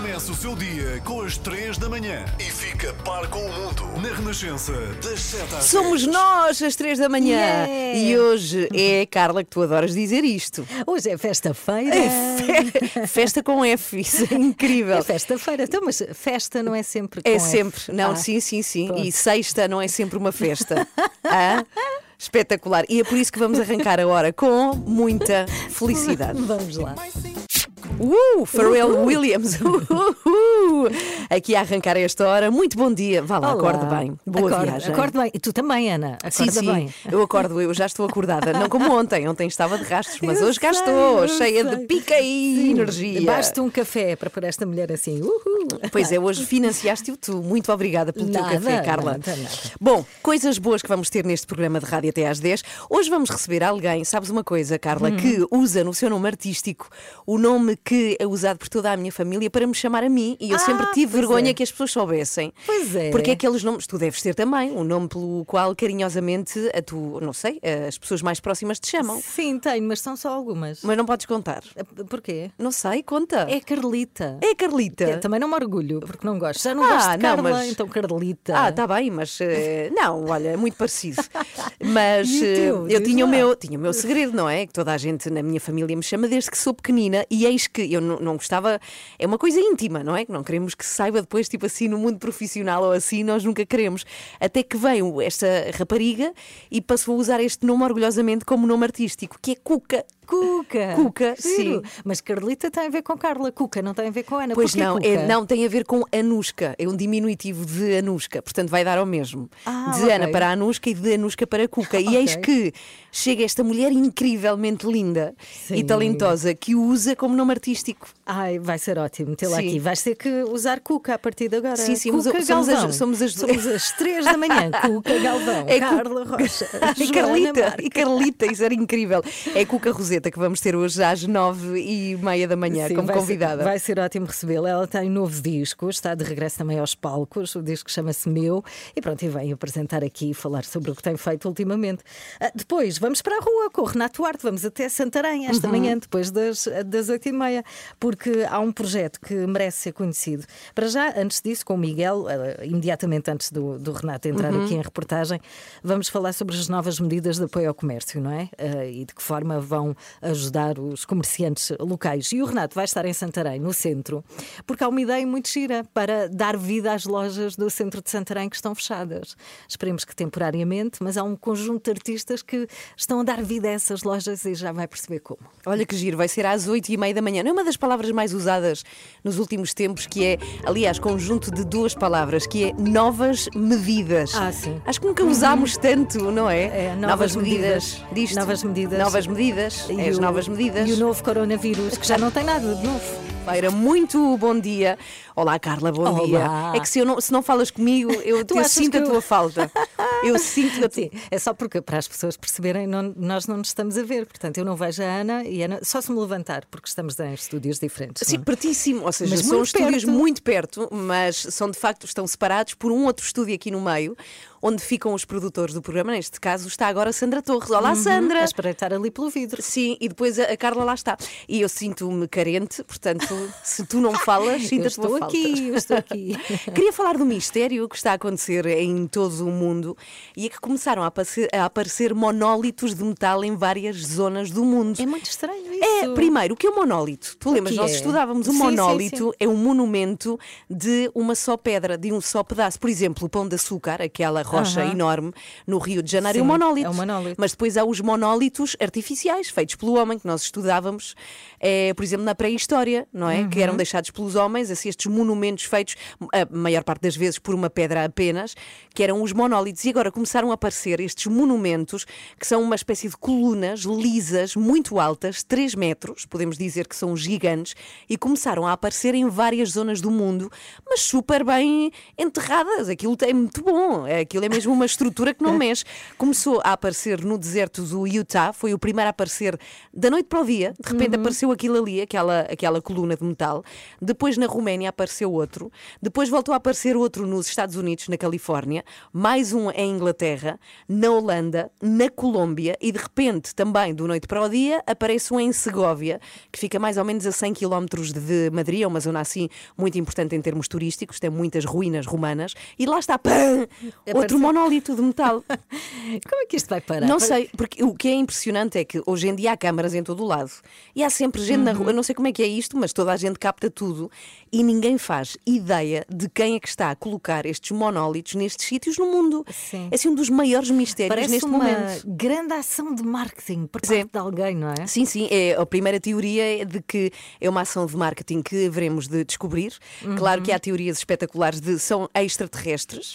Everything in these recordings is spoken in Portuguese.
Começa o seu dia com as 3 da manhã e fica par com o mundo na Renascença, das 7 às Somos 10. nós às três da manhã Yeah. e hoje é, Carla, que tu adoras dizer isto. Hoje é festa-feira. Fe- Festa com F, isso é incrível. É festa-feira. Então, mas festa não é sempre com É F. sempre, não, Ah, sim, sim, sim. pronto. E sexta não é sempre uma festa. Ah, Espetacular. E é por isso que vamos arrancar a hora com muita felicidade. Vamos lá. Uh, Pharrell Williams. Uh, Aqui a arrancar a esta hora. Muito bom dia. Vá lá, Olá. acorde bem. Boa Acorde- viagem. Acorde bem. E tu também, Ana. Acorda Sim, sim, bem. eu acordo, eu já estou acordada. Não como ontem, ontem estava de rastros, mas Eu hoje cá sei, estou, eu cheia sei. de pica e Sim, energia. Basta um café para pôr esta mulher assim. Pois é, hoje financiaste-o tu. Muito obrigada pelo teu Nada, café, Carla. nada, nada. Bom, coisas boas que vamos ter neste programa de rádio até às 10. Hoje vamos receber alguém, sabes uma coisa, Carla, Hum. que usa no seu nome artístico o nome que é usado por toda a minha família para me chamar a mim. E eu Ah, sempre tive vergonha é. que as pessoas soubessem. Pois é. Porque aqueles nomes, tu deves ter também, um nome pelo qual carinhosamente a tu, não sei, as pessoas mais próximas te chamam. Sim, tenho, mas são só algumas. Mas não podes contar. Porquê? Não sei, conta. É Carlita. É Carlita. É, Também não me orgulho, porque não gosto. Já não Ah, gosto de não, Carla, mas- então Carlita. Ah, está bem, mas eh, não, olha, é muito parecido. Mas o eh, teu? eu tinha o, meu, tinha o meu segredo, não é? Que toda a gente na minha família me chama desde que sou pequenina e eis que eu não, gostava. É uma coisa íntima, não é? Que não queremos que se saiba depois, tipo assim, no mundo profissional ou assim, nós nunca queremos. Até que veio esta rapariga e passou a usar este nome orgulhosamente como nome artístico, que é Cuca. Cuca. Cuca, sim. Mas Carlita tem a ver com Carla. Cuca não tem a ver com Ana. Pois Porquê não, é, não, tem a ver com Anuska, é um diminutivo de Anuska, portanto vai dar ao mesmo. Ah, de ok. Ana para Anuska e de Anuska para Cuca. E Ok. eis que chega esta mulher incrivelmente linda e Sim. talentosa que o usa como nome artístico. Ai, vai ser ótimo tê-la aqui. Vais ter que usar Cuca a partir de agora. Sim, sim, Cuca somos as- somos as- somos as três da manhã. Cuca Galvão, É Carla Rocha, E Carlita, Marques. e Carlita, isso era incrível. É Cuca Roseta que vamos ter hoje às nove e meia da manhã Sim, como vai ser- convidada. vai ser ótimo recebê-la. Ela tem um novo disco, está de regresso também aos palcos. O disco chama-se Meu. E pronto, e vem apresentar aqui e falar sobre o que tem feito ultimamente. Ah, depois, vamos para a rua com o Renato Duarte. Vamos até Santarém esta Uhum. manhã, depois das, das oito e meia, porque há um projeto que merece ser conhecido. Para já, antes disso, com o Miguel, ah, imediatamente antes do, do Renato entrar Uhum. aqui em reportagem, vamos falar sobre as novas medidas de apoio ao comércio, não é? Ah, e de que forma vão ajudar os comerciantes locais. E o Renato vai estar em Santarém, no centro, porque há uma ideia muito gira para dar vida às lojas do centro de Santarém que estão fechadas. Esperemos que temporariamente, mas há um conjunto de artistas que estão a dar vida a essas lojas e já vai perceber como. Olha que giro, vai ser às oito e meia da manhã. Não é uma das palavras mais usadas nos últimos tempos, que é, aliás, conjunto de duas palavras, que é novas medidas. Ah, sim. Acho que nunca usámos tanto, não é? É, novas medidas. disto. Novas medidas. Novas medidas. E é as o- novas medidas. E o novo coronavírus, que já não tem nada de novo. Feira, muito bom dia. Olá, Carla, bom Olá. dia. É que se, eu não, se não falas comigo, eu, eu sinto que a eu- tua falta. Eu sinto a tua. Sim, é só porque para as pessoas perceberem, não- nós não nos estamos a ver. Portanto, eu não vejo a Ana e a Ana só se me levantar, porque estamos em estúdios diferentes. Sim, não é? pertíssimo. Ou seja, Mas são estúdios muito perto, mas são de facto, estão separados por um outro estúdio aqui no meio, onde ficam os produtores do programa. Neste caso está agora a Sandra Torres. Olá, Sandra! A espreitar ali pelo vidro. Sim, e depois a, a Carla lá está. E eu sinto-me carente, portanto, se tu não falas, sinto Eu a tua falta. Aqui, eu estou aqui. Queria falar do mistério que está a acontecer em todo o mundo e é que começaram a aparecer, a aparecer monólitos de metal em várias zonas do mundo. É muito estranho isso. É, primeiro, o que é um monólito? Tu lembras, que nós é? estudávamos um Sim, sim, monólito sim. é um monumento de uma só pedra, de um só pedaço. Por exemplo, o Pão de Açúcar, aquela rocha Aham. enorme no Rio de Janeiro, é um monólito. é um monólito. Mas depois há os monólitos artificiais, feitos pelo homem, que nós estudávamos, eh, por exemplo, na pré-história, não é? Que Uhum. eram deixados pelos homens, assim, estes monumentos feitos, a maior parte das vezes, por uma pedra apenas, que eram os monólitos. E agora começaram a aparecer estes monumentos, que são uma espécie de colunas lisas, muito altas, 3 metros, podemos dizer que são gigantes, e começaram a aparecer em várias zonas do mundo, mas super bem enterradas. Aquilo é muito bom, aquilo é mesmo uma estrutura que não mexe. Começou a aparecer no deserto do Utah, foi o primeiro a aparecer da noite para o dia, de repente apareceu aquilo ali, aquela, aquela coluna de metal. Depois na Roménia apareceu outro, depois voltou a aparecer outro nos Estados Unidos, na Califórnia, mais um em Inglaterra, na Holanda, na Colômbia e de repente, também do noite para o dia, aparece um em Segóvia, que fica mais ou menos a 100 km de Madrid, é uma zona assim muito importante em termos turísticos, tem muitas ruínas romanas, e lá está, pã, outro monólito de metal. Como é que isto vai parar? Não sei, porque o que é impressionante é que hoje em dia há câmaras em todo o lado e há sempre gente na rua. Eu não sei como é que é isto, mas toda a gente capta tudo e ninguém faz ideia de quem é que está a colocar estes monólitos nestes sítios no mundo. Sim. É assim um dos maiores mistérios Parece neste uma momento. grande ação de marketing por é. parte de alguém, não é? Sim, sim, é, a primeira teoria é de que é uma ação de marketing que veremos de descobrir. Claro que há teorias espetaculares de são extraterrestres.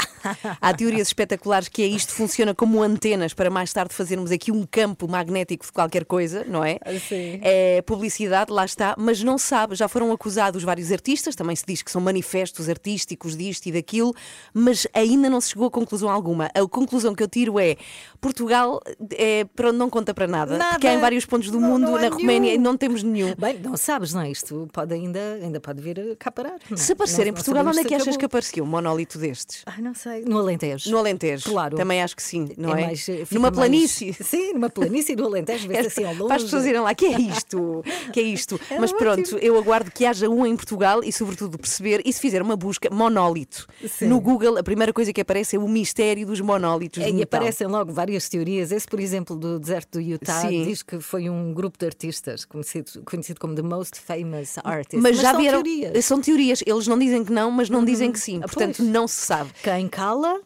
há teorias espetaculares que é isto funciona como antenas para mais tarde fazermos aqui um campo magnético de qualquer coisa, não é? Sim. É publicidade, lá está, mas não sabe, já foram acusados vários artistas, também se diz que são manifestos artísticos disto e daquilo, mas ainda não se chegou a conclusão alguma. A conclusão que eu tiro é Portugal é, para- não conta para nada, Nada. porque há em vários pontos do Não- mundo, não na Roménia, nenhum. e não temos nenhum. Bem, não sabes, não é? Isto pode ainda, ainda pode vir cá parar. não é? Se aparecer em Portugal, onde é que achas acabou. que aparecia um monólito destes? Ai, não sei. No Alentejo. No Alentejo. Claro. Também acho que sim, não é? mais, eh, Numa mais- planície. Sim, numa planície do Alentejo, vê-se assim ao longe. Para as pessoas irem lá, que é isto? Que é isto? Era Mas pronto, ótimo. eu aguardo que haja um em Portugal e, sobretudo, perceber. E se fizer uma busca, monólito. Sim. No Google, a primeira coisa que aparece é o mistério dos monólitos. É, e aparecem logo várias teorias. Esse, por exemplo, do deserto do Utah, Sim. diz que foi um grupo de artistas conhecido, conhecido como The Most Famous Artists. Mas, já são vieram. teorias. São teorias. Eles não dizem que não, mas não dizem que sim. Ah, Portanto, pois. não se sabe. Quem cala,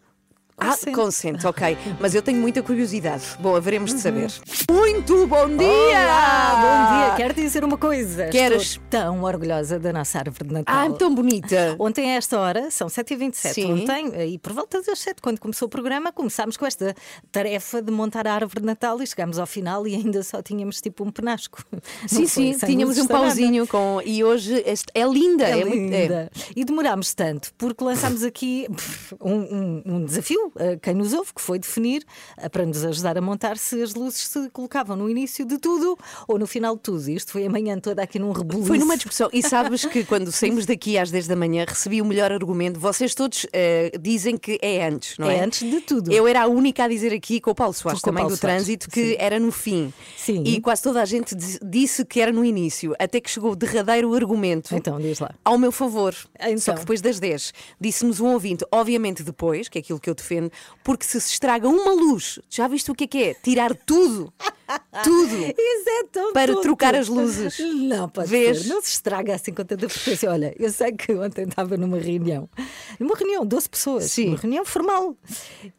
Ah, consente. consente, ok. Mas eu tenho muita curiosidade. Bom, haveremos de saber. Muito bom dia! Olá, bom dia. Quero dizer uma coisa. Queres? Estou tão orgulhosa da nossa árvore de Natal. Ah, tão bonita. Ontem, a esta hora, são 7h27. Sim. Ontem, e por volta das 7, quando começou o programa, começámos com esta tarefa de montar a árvore de Natal e chegámos ao final e ainda só tínhamos tipo um penasco. Sim, sim, tínhamos um pauzinho com. E hoje é linda. É, muito- é. linda. E demorámos tanto porque lançámos aqui um, um- um desafio a quem nos ouve, que foi definir, eh, para nos ajudar a montar, se as luzes se colocavam no início de tudo ou no final de tudo. Isto foi a manhã toda aqui num rebuliço. Foi numa discussão. E sabes que quando saímos daqui às 10 da manhã recebi o melhor argumento. Vocês todos eh, dizem que é antes, não é? É antes de tudo. Eu era a única a dizer aqui com o Paulo Soares, também Paulo do Soares, trânsito, que sim. era no fim. Sim. E quase toda a gente disse que era no início, até que chegou o derradeiro argumento. Então, diz lá. Ao meu favor. Então. Só que depois das 10 disse-nos um ouvinte, obviamente depois, que é aquilo que eu defendo, porque se se estraga uma luz, já viste o que é que é? Tirar tudo. tudo. Isso é tão Para tonto. trocar as luzes. Não, pode Vês? ser. Não se estraga assim com tanta frequência. Olha, eu sei que ontem estava numa reunião, numa reunião, 12 pessoas, Sim. uma reunião formal.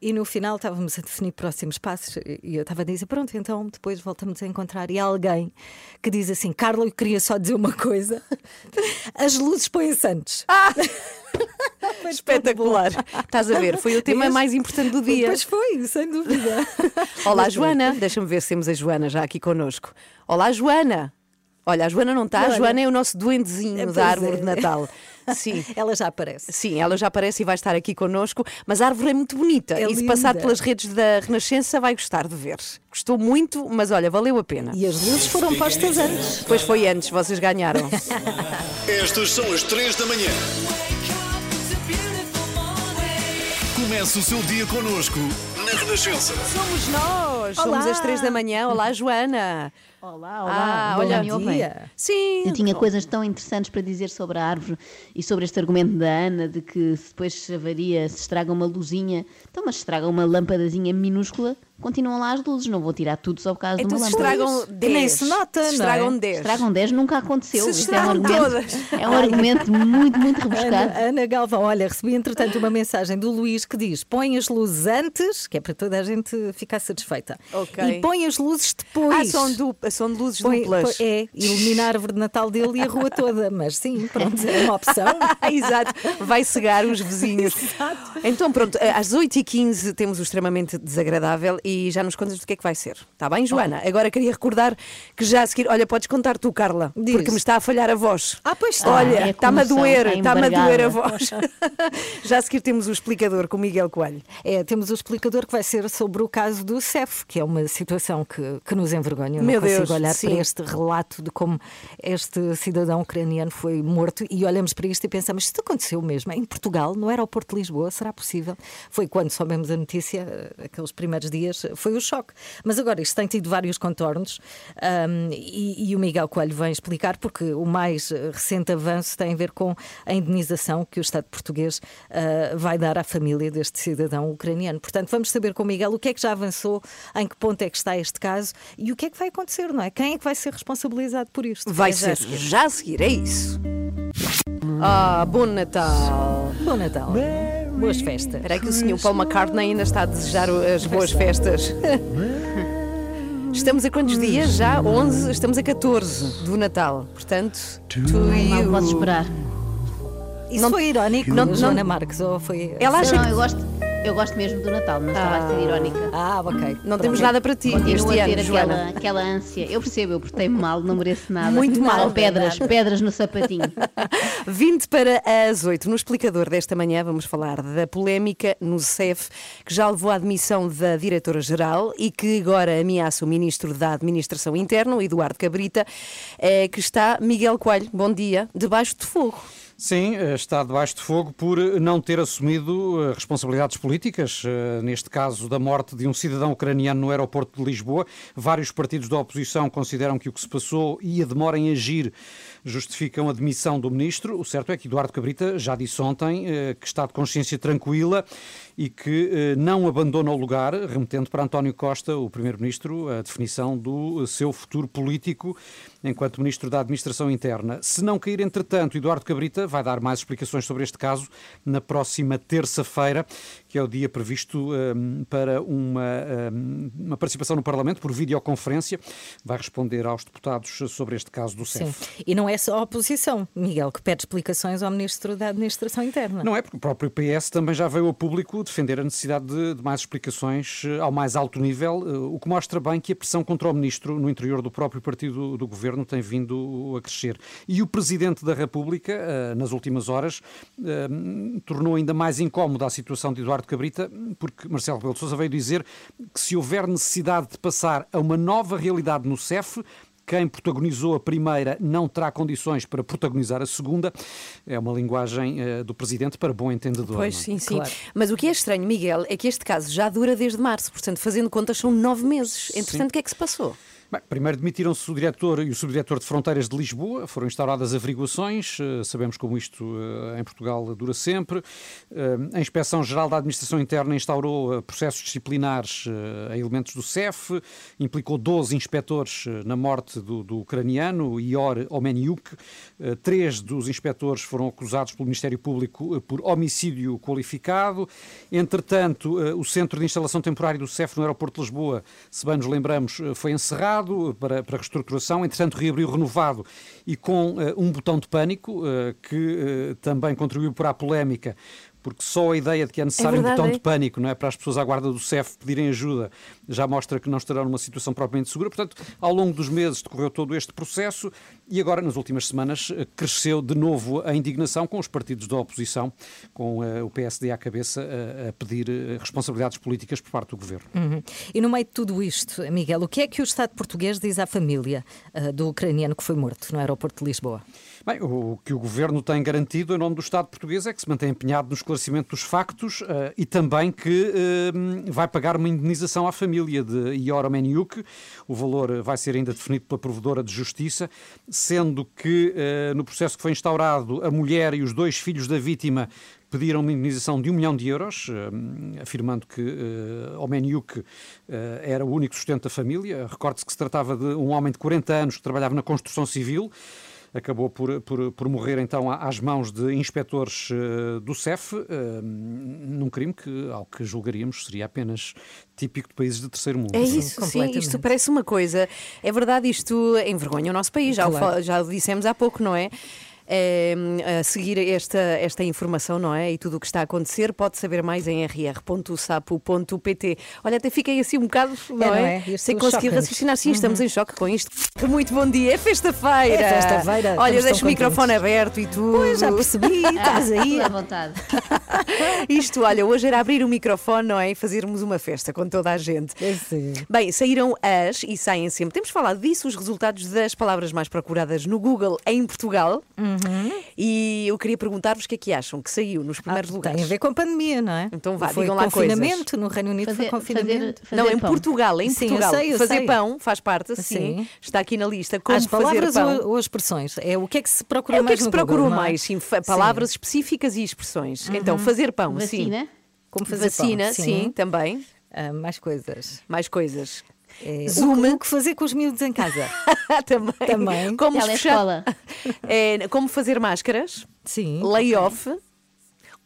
E no final estávamos a definir próximos passos e eu estava a dizer: pronto, então depois voltamos a encontrar. E há alguém que diz assim: Carla, eu queria só dizer uma coisa: as luzes põem-se antes. Ah! Foi Espetacular. Estás a ver? Foi o tema mais importante do dia. Pois foi, sem dúvida. Olá, Mas. Joana. Deixa-me ver se temos a Joana já aqui connosco. Olá, Joana. Olha, a Joana não está. A. Joana é o nosso duendezinho É, da pois árvore é. de Natal. Sim. Ela já aparece. Sim, ela já aparece e vai estar aqui connosco, mas a árvore é muito bonita É e se passar pelas redes da Renascença vai gostar de ver. Gostou muito, mas olha, valeu a pena. E as luzes foram postas antes. Depois foi antes, vocês ganharam. Estas são as 3 da manhã. Comece o seu dia connosco na Renascença. Somos nós, somos Olá. às três da manhã. Olá, Joana. Olá, olá. Ah, Bom olha, dia. dia. Sim. Eu tinha coisas tão interessantes para dizer sobre a árvore e sobre este argumento da Ana de que se depois se avaria, se estraga uma luzinha, então mas se estraga uma lâmpadazinha minúscula, continuam lá as luzes, não vou tirar tudo só por causa Então de se uma lâmpada. estragam Que nem 10. se nota, se não estragam é? 10. Estragam 10 nunca aconteceu. Se Isto é um argumento, todas. é um argumento muito, muito rebuscado. Ana, Ana Galvão, olha, recebi entretanto uma mensagem do Luís que diz: põe as luzes antes, que é para toda a gente ficar satisfeita. Ok. E põe as luzes Ah, depois. são, du... são de luzes Põe- duplas. põe- é, ilumina a árvore de Natal dele e a rua toda. Mas sim, pronto, é uma opção. Exato, vai cegar os vizinhos. Então, pronto, às 8h15 temos o extremamente desagradável e já nos contas do que é que vai ser. Está bem, Joana? Agora queria recordar que já a seguir. Olha, podes contar tu, Carla, Diz. porque me está a falhar a voz. Ah, pois está. Olha, é a está-me a doer, está está-me a doer a voz. já a seguir temos o explicador com o Miguel Coelho. É, temos o explicador que vai ser sobre o caso do CEF, que é uma situação que, que nos envergonha. Eu Meu não consigo consigo olhar sim. para este relato de como este cidadão ucraniano foi morto e olhamos para isto e pensamos: isto aconteceu mesmo em Portugal, no aeroporto de Lisboa, será possível? Foi quando soubemos a notícia, eh, aqueles primeiros dias, foi o choque. Mas agora isto tem tido vários contornos um, e, e, o Miguel Coelho vem explicar, porque o mais recente avanço tem a ver com a indenização que o Estado português uh, vai dar à família deste cidadão ucraniano. Portanto, vamos saber com o Miguel o que é que já avançou, em que ponto é que está este caso e o que é que vai acontecer, não é? Quem é que vai ser responsabilizado por isto? Vai É ser já a seguir, é isso. Ah, bom Natal. Bom Natal. Boas festas. Espera aí que o senhor Paul McCartney ainda está a desejar as boas festas. Estamos a quantos dias? Já 11, estamos a 14 do Natal. Portanto, to you. posso esperar. Isso Não- foi irónico, não- Joana Marques? Ou foi... Ela acha Não, que eu gosto, eu gosto mesmo do Natal, mas estava a ser irónica. Ah, ok. não Pronto. temos nada para ti Continuo este a ano, ter Joana. aquela, aquela ânsia. Eu percebo, eu portei-me mal, não mereço nada. Muito mal. Ou pedras, pedras no sapatinho. 20 para as 8. No explicador desta manhã vamos falar da polémica no CEF, que já levou à admissão da diretora-geral e que agora ameaça o ministro da Administração Interna, Eduardo Cabrita, eh, que está Miguel Coelho, bom dia, debaixo de fogo. Sim, eh, está debaixo de fogo por não ter assumido eh, responsabilidades políticas, eh, neste caso da morte de um cidadão ucraniano no aeroporto de Lisboa. Vários partidos da oposição consideram que o que se passou e a demora em agir justificam a demissão do ministro. O certo é que Eduardo Cabrita já disse ontem eh, que está de consciência tranquila e que eh, não abandona o lugar, remetendo para António Costa, o primeiro-ministro, a definição do seu futuro político enquanto ministro da Administração Interna. Se não cair, entretanto, Eduardo Cabrita vai dar mais explicações sobre este caso na próxima terça-feira, que é o dia previsto um, para uma, um, uma participação no Parlamento por videoconferência. Vai responder aos deputados sobre este caso do Sim. CEF. E não é só a oposição, Miguel, que pede explicações ao Ministro da Administração Interna. Não é, porque o próprio PS também já veio ao público defender a necessidade de, de mais explicações eh, ao mais alto nível, eh, o que mostra bem que a pressão contra o ministro no interior do próprio partido do governo tem vindo a crescer. E o Presidente da República, eh, nas últimas horas, tornou ainda mais incómoda a situação de Eduardo Cabrita, porque Marcelo Rebelo de Sousa veio dizer que se houver necessidade de passar a uma nova realidade no CEF, quem protagonizou a primeira não terá condições para protagonizar a segunda. É uma linguagem eh, do Presidente para bom entendedor. Pois, não é? sim, sim. Claro. Mas o que é estranho, Miguel, é que este caso já dura desde março, portanto, fazendo contas, são nove meses. Entretanto, o que é que se passou? Bem, primeiro demitiram-se o diretor e o subdiretor de Fronteiras de Lisboa, foram instauradas averiguações, eh, sabemos como isto eh, em Portugal dura sempre. Eh, A Inspeção-Geral da Administração Interna instaurou processos disciplinares a elementos do CEF, implicou 12 inspectores na morte do, do ucraniano, Ior Omeniuk. Três dos inspectores foram acusados pelo Ministério Público por homicídio qualificado. Entretanto, o Centro de Instalação Temporária do CEF no aeroporto de Lisboa, se bem nos lembramos, foi encerrado para, para reestruturação, entretanto reabriu renovado e com eh, um botão de pânico, eh, que eh, também contribuiu para a polémica, porque só a ideia de que é necessário um verdade, botão é. de pânico não é, para as pessoas à guarda do CEF pedirem ajuda já mostra que não estarão numa situação propriamente segura. Portanto, ao longo dos meses decorreu todo este processo e agora, nas últimas semanas, eh, cresceu de novo a indignação com os partidos da oposição, com eh, o PSD à cabeça, a- a pedir eh, responsabilidades políticas por parte do governo. Uhum. E no meio de tudo isto, Miguel, o que é que o Estado português diz à família do ucraniano que foi morto no aeroporto de Lisboa? Bem, o que o Governo tem garantido em nome do Estado português é que se mantém empenhado no esclarecimento dos factos eh, e também que eh, vai pagar uma indenização à família de Ior Omeniuk. O valor vai ser ainda definido pela Provedora de Justiça, sendo que eh, no processo que foi instaurado, a mulher e os dois filhos da vítima pediram uma indenização de um milhão de euros, afirmando que eh, Omeniuk eh, era o único sustento da família. Recorde-se que se tratava de um homem de 40 anos que trabalhava na construção civil acabou por, por, por morrer então às mãos de inspectores eh, do CEF, eh, num crime que, ao que julgaríamos, seria apenas típico de países de terceiro mundo. É isso, sim, isto parece uma coisa. É verdade, isto envergonha o nosso país, já, o Claro. já o dissemos há pouco, não é? É, a seguir esta, esta informação, não é? E tudo o que está a acontecer, pode saber mais em rr.sapo.pt. Olha, até fiquei assim um bocado, não É, não é? é? Sem conseguir raciocinar. Sim, estamos em choque com isto. Muito bom dia, é festa-feira. É festa-feira, Olha, deixa o microfone aberto e tudo. Pois, já percebi, estás aí. À vontade. Isto, olha, hoje era abrir o microfone, não é? E fazermos uma festa com toda a gente. É sim. Bem, saíram as e saem sempre. Temos falado disso, os resultados das palavras mais procuradas no Google em Portugal. E eu queria perguntar-vos o que é que acham que saiu nos primeiros Ah, lugares. Tem a ver com a pandemia, não é? Então vá, foi digam lá confinamento, no Reino Unido Fazer, foi confinamento. fazer, Não, fazer em pão. Portugal, em Sim, eu Portugal. sei, eu fazer sei. pão faz parte, sim. Sim. Está aqui na lista. Como As palavras fazer pão. ou, ou as expressões? É o que é que se procura É o que é mais que se Google, procurou não é? mais? Sim, palavras específicas e expressões. Então, fazer pão, sim. Vacina. Como fazer pão, Vacina, sim. também. Ah, mais coisas. Mais coisas. É, Zoom. O, que- o que fazer com os miúdos em casa? também. Também. Como Telescola. É, como fazer máscaras. Sim. Layoff.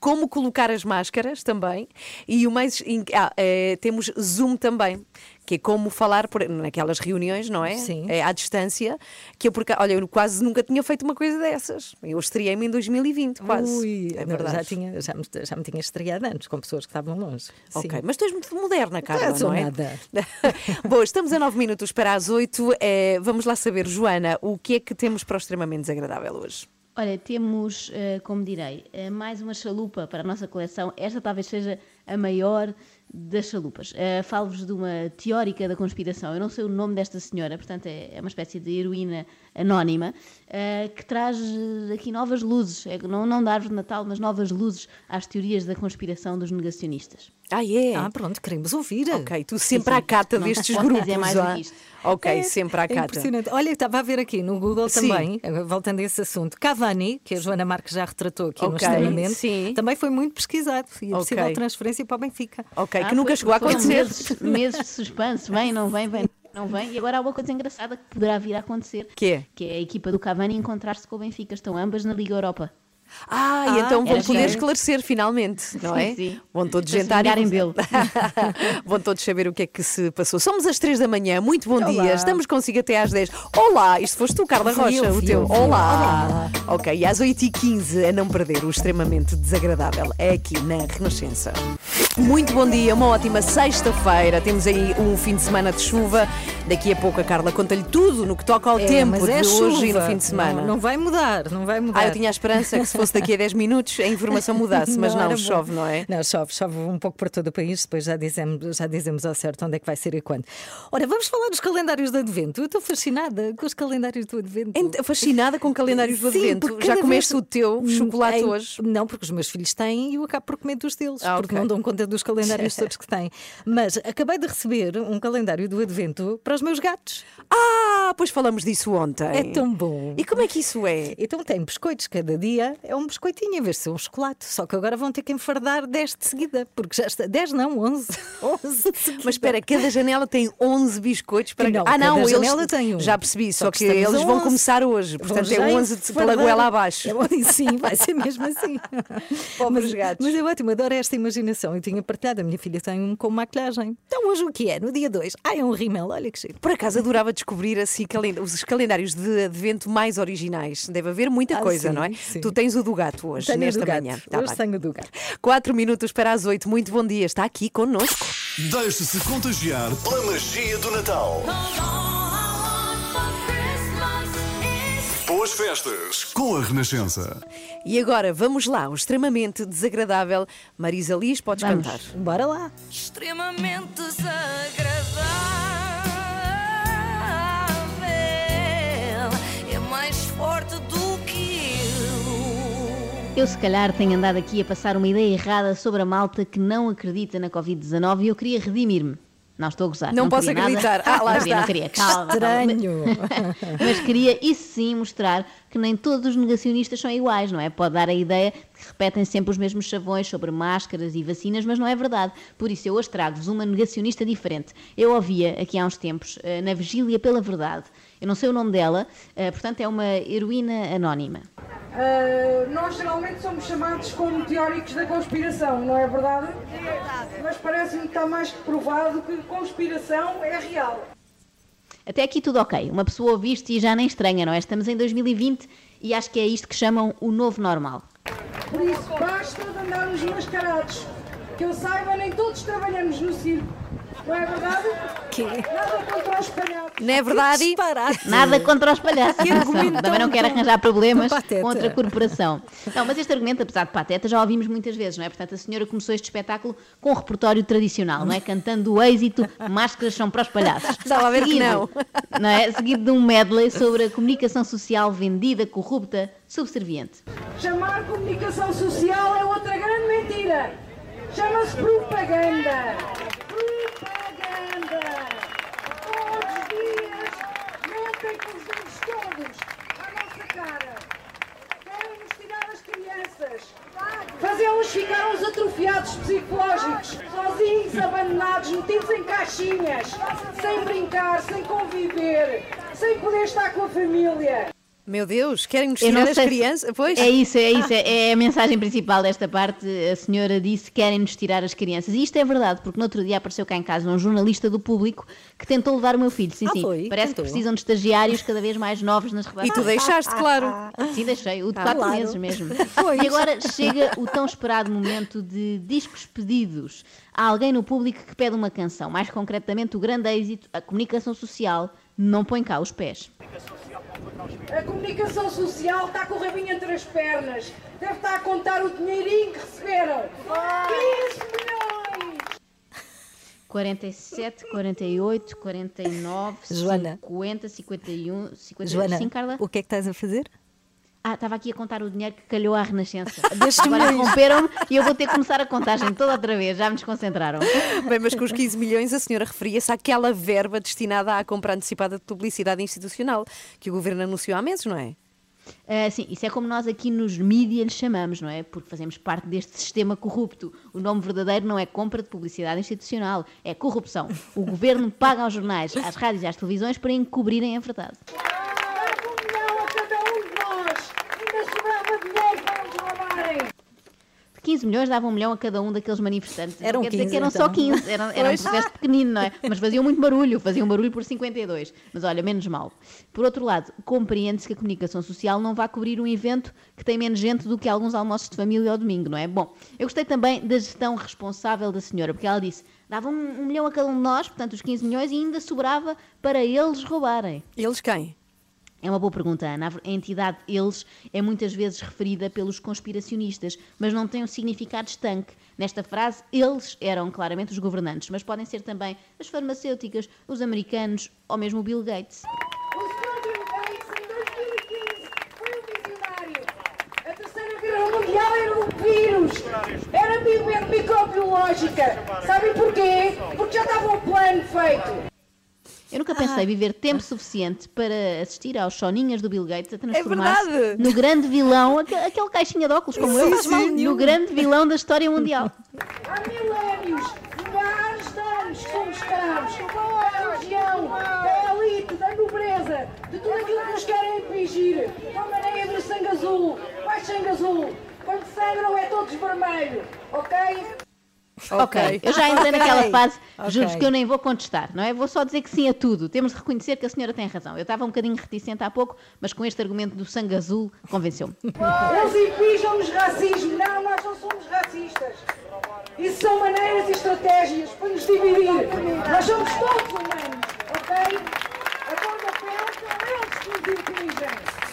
Como colocar as máscaras também. E o mais. ah, é, temos Zoom também, que é como falar por, naquelas reuniões, não é? Sim. É à distância. Que eu, por, aca- olha, eu quase nunca tinha feito uma coisa dessas. Eu estreiei-me em 2020, quase. Ui, é não, verdade. já, tinha, já, me, já me tinha estreado antes com pessoas que estavam longe. Ok, Sim. mas tu és muito moderna, Carla, Já sou não é? nada. Bom, estamos a 9 minutos para as 8. Eh, vamos lá saber, Joana, o que é que temos para o extremamente desagradável hoje? Olha, temos, eh, como direi, eh, mais uma chalupa para a nossa coleção. Esta talvez seja a maior das chalupas. Eh, Falo-vos de uma teórica da conspiração. Eu não sei o nome desta senhora, portanto é é uma espécie de heroína anónima eh, que traz eh, aqui novas luzes, é, não, não da árvore de Natal, mas novas luzes às teorias da conspiração dos negacionistas. Ah, é? Ah, pronto, queremos ouvir. ok, tu sempre sim. à cata Não destes grupos. dizer mais ah? do que isto. Ok, É, sempre à é cata. impressionante. Olha, estava a ver aqui no Google Sim. também, voltando a esse assunto, Cavani, que a Joana Marques já retratou aqui no Ok, extremamente, sim. também foi muito pesquisado e a Ok. possível transferência para o Benfica. Ok, Ah, que nunca chegou a acontecer. Meses, meses de suspense, vem, não vem, vem, não vem. E agora há uma coisa engraçada que poderá vir a acontecer. Que é? Que é a equipa do Cavani encontrar-se com o Benfica. Estão ambas na Liga Europa. Ah, e Ah, então vão poder esclarecer finalmente, não é? Sim, sim. Vão todos jantar e vão... todos saber o que é que se passou. Somos às 3 da manhã, muito bom Olá. dia. Estamos consigo até às 10. Olá, isto foste tu, Carla Rocha, eu, o teu. eu, fui Olá. Ok, e às 8h15, a não perder o extremamente desagradável, é aqui na Renascença. Muito bom dia, uma ótima sexta-feira. Temos aí um fim de semana de chuva. Daqui a pouco a Carla conta-lhe tudo no que toca ao É, tempo mas de é hoje e no chuva. fim de semana. Não, não vai mudar, não vai mudar. Ah, eu tinha a esperança que se fosse daqui a 10 minutos a informação mudasse, mas não, bom. chove, não é? Não, chove, chove um pouco por todo o país, depois já dizemos, já dizemos ao certo onde é que vai ser e quando. Ora, vamos falar dos calendários de Advento. Eu estou fascinada com os calendários do Advento. Ent- Fascinada com calendários do Sim, Advento. Já comeste vez- o teu Hum, chocolate em- hoje? Não, porque os meus filhos têm e eu acabo por comer dos deles, Ah, porque ok. não dão conta dos calendários todos que têm. Mas acabei de receber um calendário do Advento para os meus gatos. Ah, pois falamos disso ontem. É tão bom. E como é que isso é? Então tem biscoitos, cada dia é um biscoitinho, em vez de ser um chocolate. Só que agora vão ter que enfardar 10 de seguida, porque já está. 10 não, 11. 11 de seguida. Mas espera, cada janela tem 11 biscoitos para. Não, ah, não, cada eles. tem um. Já percebi, só, Só que, que eles vão 11. começar hoje. Portanto, é já 11 de pela goela abaixo. É Sim, vai ser mesmo assim. Pobres mas, gatos. Mas é ótimo, adoro esta imaginação. Eu tinha partilhado, a minha filha tem um com maquilhagem. Então hoje o que é? No dia 2. Ah, é um rímel, olha que giro. Por acaso adorava descobrir assim os calendários de advento mais originais. Deve haver muita Ah, coisa, sim, não é? sim. Tu tens o do gato hoje, Tenho nesta do gato. manhã. Tá hoje bem. tenho o do gato. 4 minutos para as 8. Muito bom dia. Está aqui connosco. Deixe-se contagiar pela magia do Natal. Boas festas com a Renascença. E agora vamos lá, o extremamente desagradável. Marisa Liz, podes Vamos. cantar. Bora lá. Extremamente desagradável. Eu. Se calhar, tenho andado aqui a passar uma ideia errada sobre a malta que não acredita na Covid-19 e eu queria redimir-me. Não estou a gozar. Não posso queria nada. acreditar. Ah, lá não queria, está. não queria. Calma, calma. Estranho. Mas queria, isso sim, mostrar que nem todos os negacionistas são iguais, não é? Pode dar a ideia de que repetem sempre os mesmos chavões sobre máscaras e vacinas, mas não é verdade. Por isso, eu hoje trago-vos uma negacionista diferente. Eu ouvia aqui há uns tempos, eh, na Vigília pela Verdade. Eu não sei o nome dela, eh, portanto, é uma heroína anónima. Uh, nós geralmente somos chamados como teóricos da conspiração, não é verdade? É verdade. Mas parece-me que está mais que provado que conspiração é real. Até aqui tudo ok. Uma pessoa ouve isto e já nem estranha, não é? Estamos em 2020 e acho que é isto que chamam o novo normal. Por isso, basta de andarmos mascarados. Que eu saiba, nem todos trabalhamos no circo. Não é verdade? Que? Nada contra os palhaços. Não é verdade? Nada contra os palhaços. Que Também não quero arranjar problemas Pateta. contra a corporação. Não, mas este argumento, apesar de pateta, já ouvimos muitas vezes, não é? Portanto, a senhora começou este espetáculo com um repertório tradicional, não é? Cantando o êxito, máscaras são para os palhaços. Estava a ver que Seguido, não. não é? Seguido de um medley sobre a comunicação social vendida, corrupta, subserviente. Chamar comunicação social é outra grande mentira. Chama-se propaganda. Propaganda. Todos os dias mentem com os dedos todos à nossa cara. Querem-nos tirar as crianças. Fazê-los ficar uns atrofiados psicológicos, sozinhos, abandonados, metidos em caixinhas, sem brincar, sem conviver, sem poder estar com a família. Meu Deus, querem-nos Eu não tirar as crianças? Pois. É isso, é isso, é, é a mensagem principal desta parte. A senhora disse que querem-nos tirar as crianças. E isto é verdade, porque no outro dia apareceu cá em casa um jornalista do público que tentou levar o meu filho. Sim, Ah, sim. foi? Parece Tentou. que precisam de estagiários cada vez mais novos nas E redações. tu deixaste, claro. Sim, deixei, o de Ah, quatro claro. meses mesmo. Pois. E agora chega o tão esperado momento de discos pedidos. Há alguém no público que pede uma canção, mais concretamente o grande êxito, a comunicação social não põe cá os pés. A comunicação social está com o rabinho entre as pernas. Deve estar a contar o dinheirinho que receberam. 15 milhões! 47, 48, 49, Joana. 50, 51, 50. Joana, Sim, Carla? o que é que estás a fazer? Ah, estava aqui a contar o dinheiro que calhou à Renascença. Agora interromperam-me e eu vou ter que começar a contagem toda outra vez. Já me desconcentraram. Bem, mas com os 15 milhões a senhora referia-se àquela verba destinada à compra antecipada de publicidade institucional que o governo anunciou há meses, não é? Ah, sim, isso é como nós aqui nos mídias lhe chamamos, não é? Porque fazemos parte deste sistema corrupto. O nome verdadeiro não é compra de publicidade institucional, é corrupção. O governo paga aos jornais, às rádios e às televisões para encobrirem a verdade. Dá um milhão a cada um de nós! Ainda sobrava dinheiro para nos roubarem! De 15 milhões dava um milhão a cada um daqueles manifestantes. Eram Quer dizer 15, que eram então. só 15, eram, era um protesto pequenino, não é? Mas faziam muito barulho, faziam barulho por 52. Mas olha, menos mal. Por outro lado, compreende-se que a comunicação social não vá cobrir um evento que tem menos gente do que alguns almoços de família ao domingo, não é? Bom, eu gostei também da gestão responsável da senhora, porque ela disse dava um, um milhão a cada um de nós, portanto os 15 milhões, e ainda sobrava para eles roubarem. Eles quem? É uma boa pergunta, Ana. A entidade eles é muitas vezes referida pelos conspiracionistas, mas não tem um significado estanque. Nesta frase, eles eram claramente os governantes, mas podem ser também as farmacêuticas, os americanos ou mesmo o Bill Gates. O Sr. Bill Gates, em 2015, foi um visionário. A Terceira Guerra Mundial era um vírus. Era bi- microbiológica. Sabem porquê? Porque já estava um plano feito. Eu nunca pensei viver tempo suficiente para assistir aos soninhas do Bill Gates a transformar-se verdade. no grande vilão, aque- aquele caixinha de óculos como eu, nenhum. no grande vilão da história mundial. Há milénios, milhares de anos que somos escravos da religião, da elite, da nobreza, de tudo aquilo que nos querem impingir. Uma maneira de sangue azul, mais sangue azul. Quando sangram é todos vermelho, ok? Ok, eu já entrei Ok. naquela fase, juro Ok. que eu nem vou contestar, não é? Vou só dizer que sim a tudo. Temos de reconhecer que a senhora tem razão. Eu estava um bocadinho reticente há pouco, mas com este argumento do sangue azul convenceu-me. Eles impingem-nos racismo. Não, nós não somos racistas. Isso são maneiras e estratégias para nos dividir. Nós somos todos humanos, ok? A cor da pele são eles que nos impingem.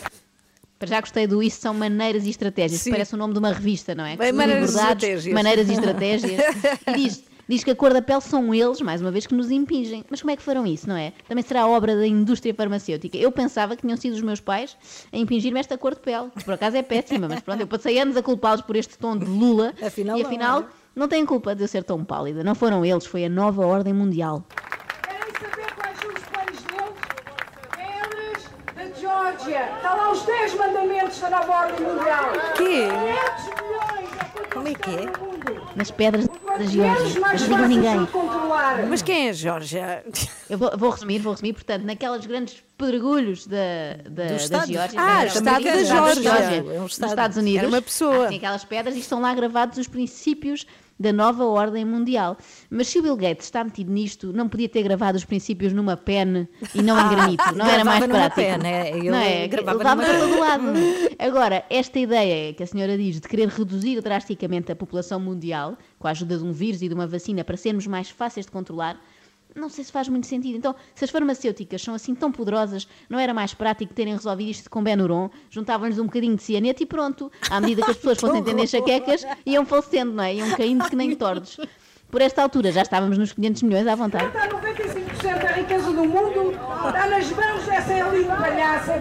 Para já gostei do Isso São Maneiras e Estratégias, que Sim. parece o nome de uma revista, não é? Bem, Maneiras e Estratégias. Maneiras e Estratégias. E diz, diz que a cor da pele são eles, mais uma vez, que nos impingem. Mas como é que farão isso, não é? Também será obra da indústria farmacêutica. Eu pensava que tinham sido os meus pais a impingir-me esta cor de pele, que por acaso é péssima, mas pronto, eu passei anos a culpá-los por este tom de Lula. Afinal e afinal, não não têm culpa de eu ser tão pálida. Não foram eles, foi a nova ordem mundial. Querem saber quais são os planos deles? Eles, da Geórgia. Está lá os 10 mandamentos da nova ordem mundial. Quê? 500 milhões é Como é que é? Nas pedras da Geórgia. Não digam a fácil ninguém. Mas quem é a Geórgia? Eu vou, vou resumir, vou resumir. Portanto, naquelas grandes pedregulhos da, da, da Estado. Geórgia. Ah, da- Estado da Geórgia. É um. Estados Unidos. Era uma pessoa. Há, sim, aquelas pedras e estão lá gravados os princípios da nova ordem mundial. Mas se o Bill Gates está metido nisto, não podia ter gravado os princípios numa pen e não em granito. Não era gravava mais prático. pen, é, eu não é? gravava numa- para todo lado. Agora, esta ideia que a senhora diz de querer reduzir drasticamente a população mundial com a ajuda de um vírus e de uma vacina para sermos mais fáceis de controlar, Não sei se faz muito sentido. Então, se as farmacêuticas são assim tão poderosas, não era mais prático terem resolvido isto com Benuron? Juntavam-lhes um bocadinho de cianeto e pronto. À medida que as pessoas fossem tendo enxaquecas, iam falecendo, não é? Iam caindo que nem tordos. Por esta altura já estávamos nos 500 milhões à vontade. Está 95% da riqueza do mundo, está nas mãos dessa elite palhaça,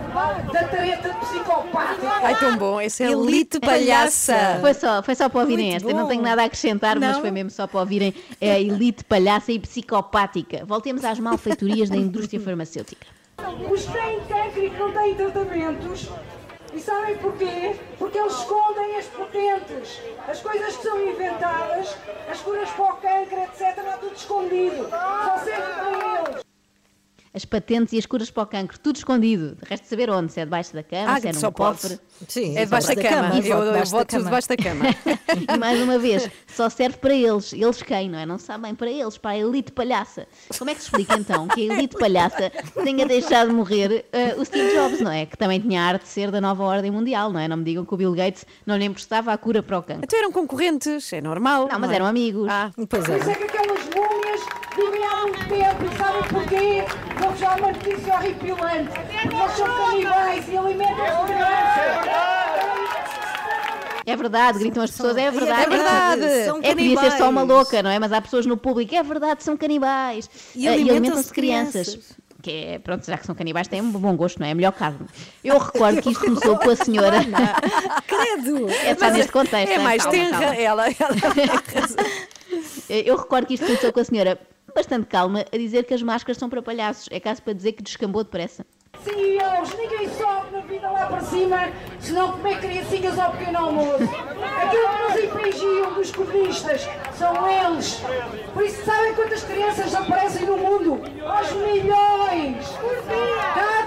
da treta psicopática. Ai, tão bom. Esse é Elite elite palhaça. Foi só, foi só para ouvirem Muito esta. Eu não tenho nada a acrescentar, mas Não? foi mesmo só para ouvirem é a elite palhaça e psicopática. Voltemos às malfeitorias da indústria farmacêutica. Os que têm cancro e que não têm tratamentos. E sabem porquê? Porque eles escondem as potentes. As coisas que são inventadas, as curas para o cancro, etc., está tudo escondido. Só serve para eles. As patentes e as curas para o cancro, tudo escondido. Resta saber onde, se é debaixo da cama, Ah, se é num só pode. cofre. Sim, É debaixo da cama. Eu Eu, voto eu debaixo da voto cama. debaixo da cama. E mais uma vez, só serve para eles. Eles quem, não é? Não sabem para eles, para a elite palhaça. Como é que se explica então que a elite palhaça tenha deixado morrer eh, o Steve Jobs, não é? Que também tinha a arte de ser da nova ordem mundial, não é? Não me digam que o Bill Gates não lhe emprestava a cura para o cancro. Então eram concorrentes, é normal. Não, mas é? eram amigos. Ah, Pois Por isso é. é que aquelas múmias muito tempo e sabem porquê? Vou-vos dar uma notícia horripilante. Eles são canibais e alimentam-se de crianças. É verdade, gritam as pessoas, é verdade. É verdade. São É que devia ser só uma louca, não é? Mas há pessoas no público, é verdade, são canibais. E Ah, alimentam-se de crianças. crianças. Que é, pronto, já que são canibais, têm um bom gosto, não é? É melhor carne. Eu recordo que isto começou com a senhora. Credo! É só neste contexto. é hein? mais Calma, tenra. calma. Ela, ela- Eu recordo que isto começou com a senhora bastante calma a dizer que as máscaras são para palhaços. É caso para dizer que descambou depressa. CEOs, ninguém sobe na vida lá para cima se não comer criancinhas ao pequeno almoço. Aquilo que nos impingiam dos comunistas são eles. Por isso, sabem quantas crianças aparecem no mundo? Aos milhões!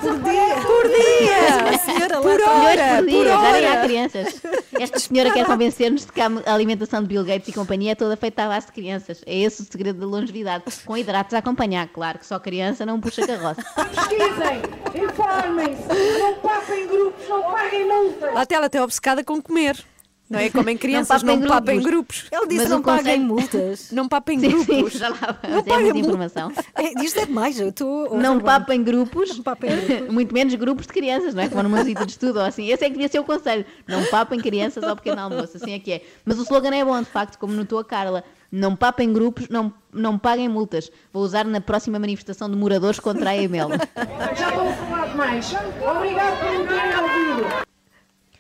Por dia! A senhora lá Por está. Milhões hora! por dia, Por já nem há hora! crianças. Esta senhora quer convencer-nos de que a alimentação de Bill Gates e companhia é toda feita à base de crianças. É esse o segredo da longevidade. Com hidratos a acompanhar, claro que só criança não puxa carroça. Pesquisem, informem-se, não papem grupos, não paguem multas. Lá está ela até obcecada com comer. Não é? Comem crianças, papem não papem grupos. grupos. Ele disse Mas não paguem multas. Não papem Sim, sim, grupos. já lá vamos. Não É multa. informação. É, isto é demais, eu estou. Não papem grupos, Não papem grupos. muito menos grupos de crianças, não é? Como numa visita de estudo ou assim. Esse é que devia ser o conselho. Não papem crianças ao pequeno almoço, assim é que é. Mas o slogan é bom, de facto, como notou a Carla. Não papem grupos, não, não paguem multas. Vou usar na próxima manifestação de moradores contra a EML. Já estou a falar demais. Obrigado por me terem ouvido.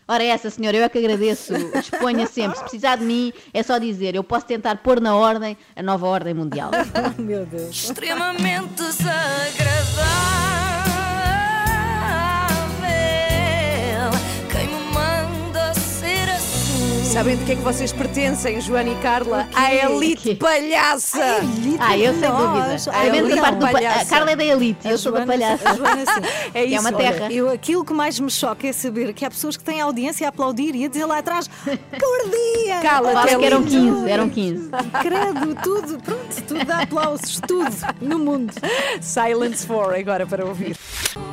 Ora, essa senhora, eu é que agradeço. Disponha sempre. Se precisar de mim, é só dizer. Eu posso tentar pôr na ordem a nova ordem mundial. Meu Deus. extremamente desagradável. Sabem de que é que vocês pertencem, Joana e Carla? À elite palhaça! Ah, eu sem Nós, dúvida. a Pelo menos elite a parte do pa- palhaça. A Carla é da elite, eu sou da palhaça. a Joana, sim. É Que isso. é uma olha. terra. Eu, aquilo que mais me choca é saber que há pessoas que têm audiência a aplaudir e a dizer lá atrás por Cala-te, Fala que eram lindo. 15, eram 15. Credo, tudo, pronto, tudo dá aplausos, tudo no mundo. Silence 4 agora para ouvir.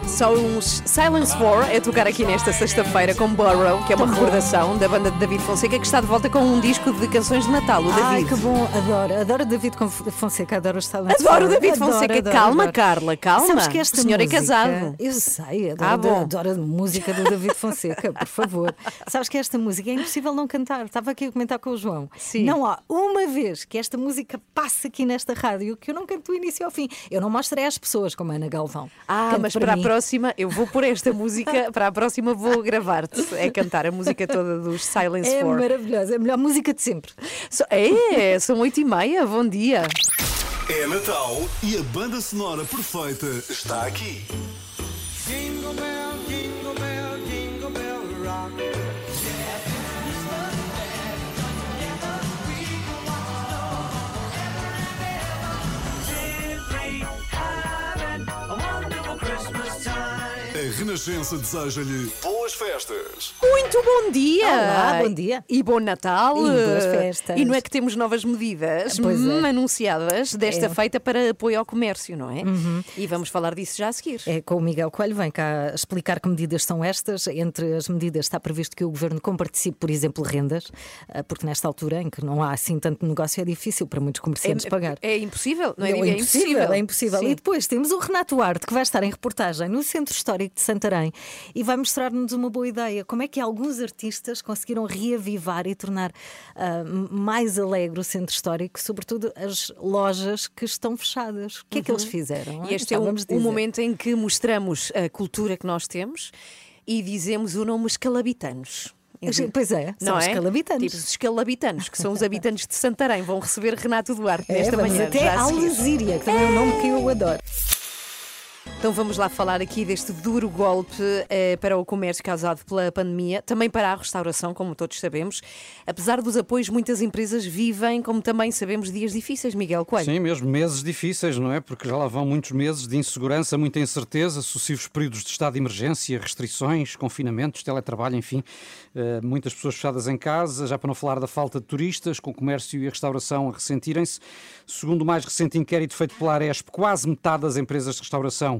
Só uns Silence 4 é tocar aqui nesta sexta-feira com Burrow, que é uma recordação da banda de David Fonseca, que está de volta com um disco de canções de Natal, o Ai, David. que bom, adoro, adoro David Fonseca, adoro os Silent Adoro. David Adoro, Fonseca. adoro, calma, adoro. Carla, calma. Sabes que esta o senhor música, é casado. Eu sei, adoro, Ah, bom. adoro a música do David Fonseca, por favor. Sabes que esta música é impossível não cantar. Estava aqui a comentar com o João. Sim. Não há uma vez que esta música passe aqui nesta rádio que eu não canto do início ao fim. Eu não mostrei às pessoas como a Ana Galvão. Ah, Canto mas para, a mim. próxima eu vou pôr esta música, para a próxima vou gravar-te. É cantar a música toda dos Silence É 4. maravilhosa, é a melhor música de sempre. So- É, são oito e meia, bom dia. É Natal e a banda sonora perfeita está aqui. Renascença deseja-lhe boas festas. Muito bom dia! Olá, bom dia. E bom Natal! E boas festas. E não é que temos novas medidas Pois é. hum, anunciadas desta É. Uhum. feita para apoio ao comércio, não é? E vamos falar disso já a seguir. É com o Miguel Coelho, vem cá explicar que medidas são estas. Entre as medidas está previsto que o governo comparticipe, por exemplo, rendas, ah, porque nesta altura em que não há assim tanto negócio é difícil para muitos comerciantes pagar. É impossível, não é? Não, é impossível, é impossível. Sim. E depois temos o Renato Duarte, que vai estar em reportagem no Centro Histórico de Santarém e vai mostrar-nos uma boa ideia. Como é que alguns artistas conseguiram reavivar e tornar ah, mais alegre o Centro Histórico, sobretudo as lojas que estão fechadas. O que é que eles fizeram? E este é um, um momento em que mostramos a cultura que nós temos e dizemos o nome escalabitanos. Pois é, são Não os é? escalabitanos. Tipo, os escalabitanos, que são os habitantes de Santarém, vão receber Renato Duarte É, nesta manhã. até já a à seguir. Lesíria, que também é um nome que eu adoro. Então vamos lá falar aqui deste duro golpe eh, para o comércio causado pela pandemia, também para a restauração, como todos sabemos. Apesar dos apoios, muitas empresas vivem, como também sabemos, dias difíceis, Miguel Coelho. Sim, mesmo meses difíceis, não é? Porque já lá vão muitos meses de insegurança, muita incerteza, sucessivos períodos de estado de emergência, restrições, confinamentos, teletrabalho, enfim. Eh, muitas pessoas fechadas em casa, já para não falar da falta de turistas, com o comércio e a restauração a ressentirem-se. Segundo o mais recente inquérito feito pela Aresp, quase metade das empresas de restauração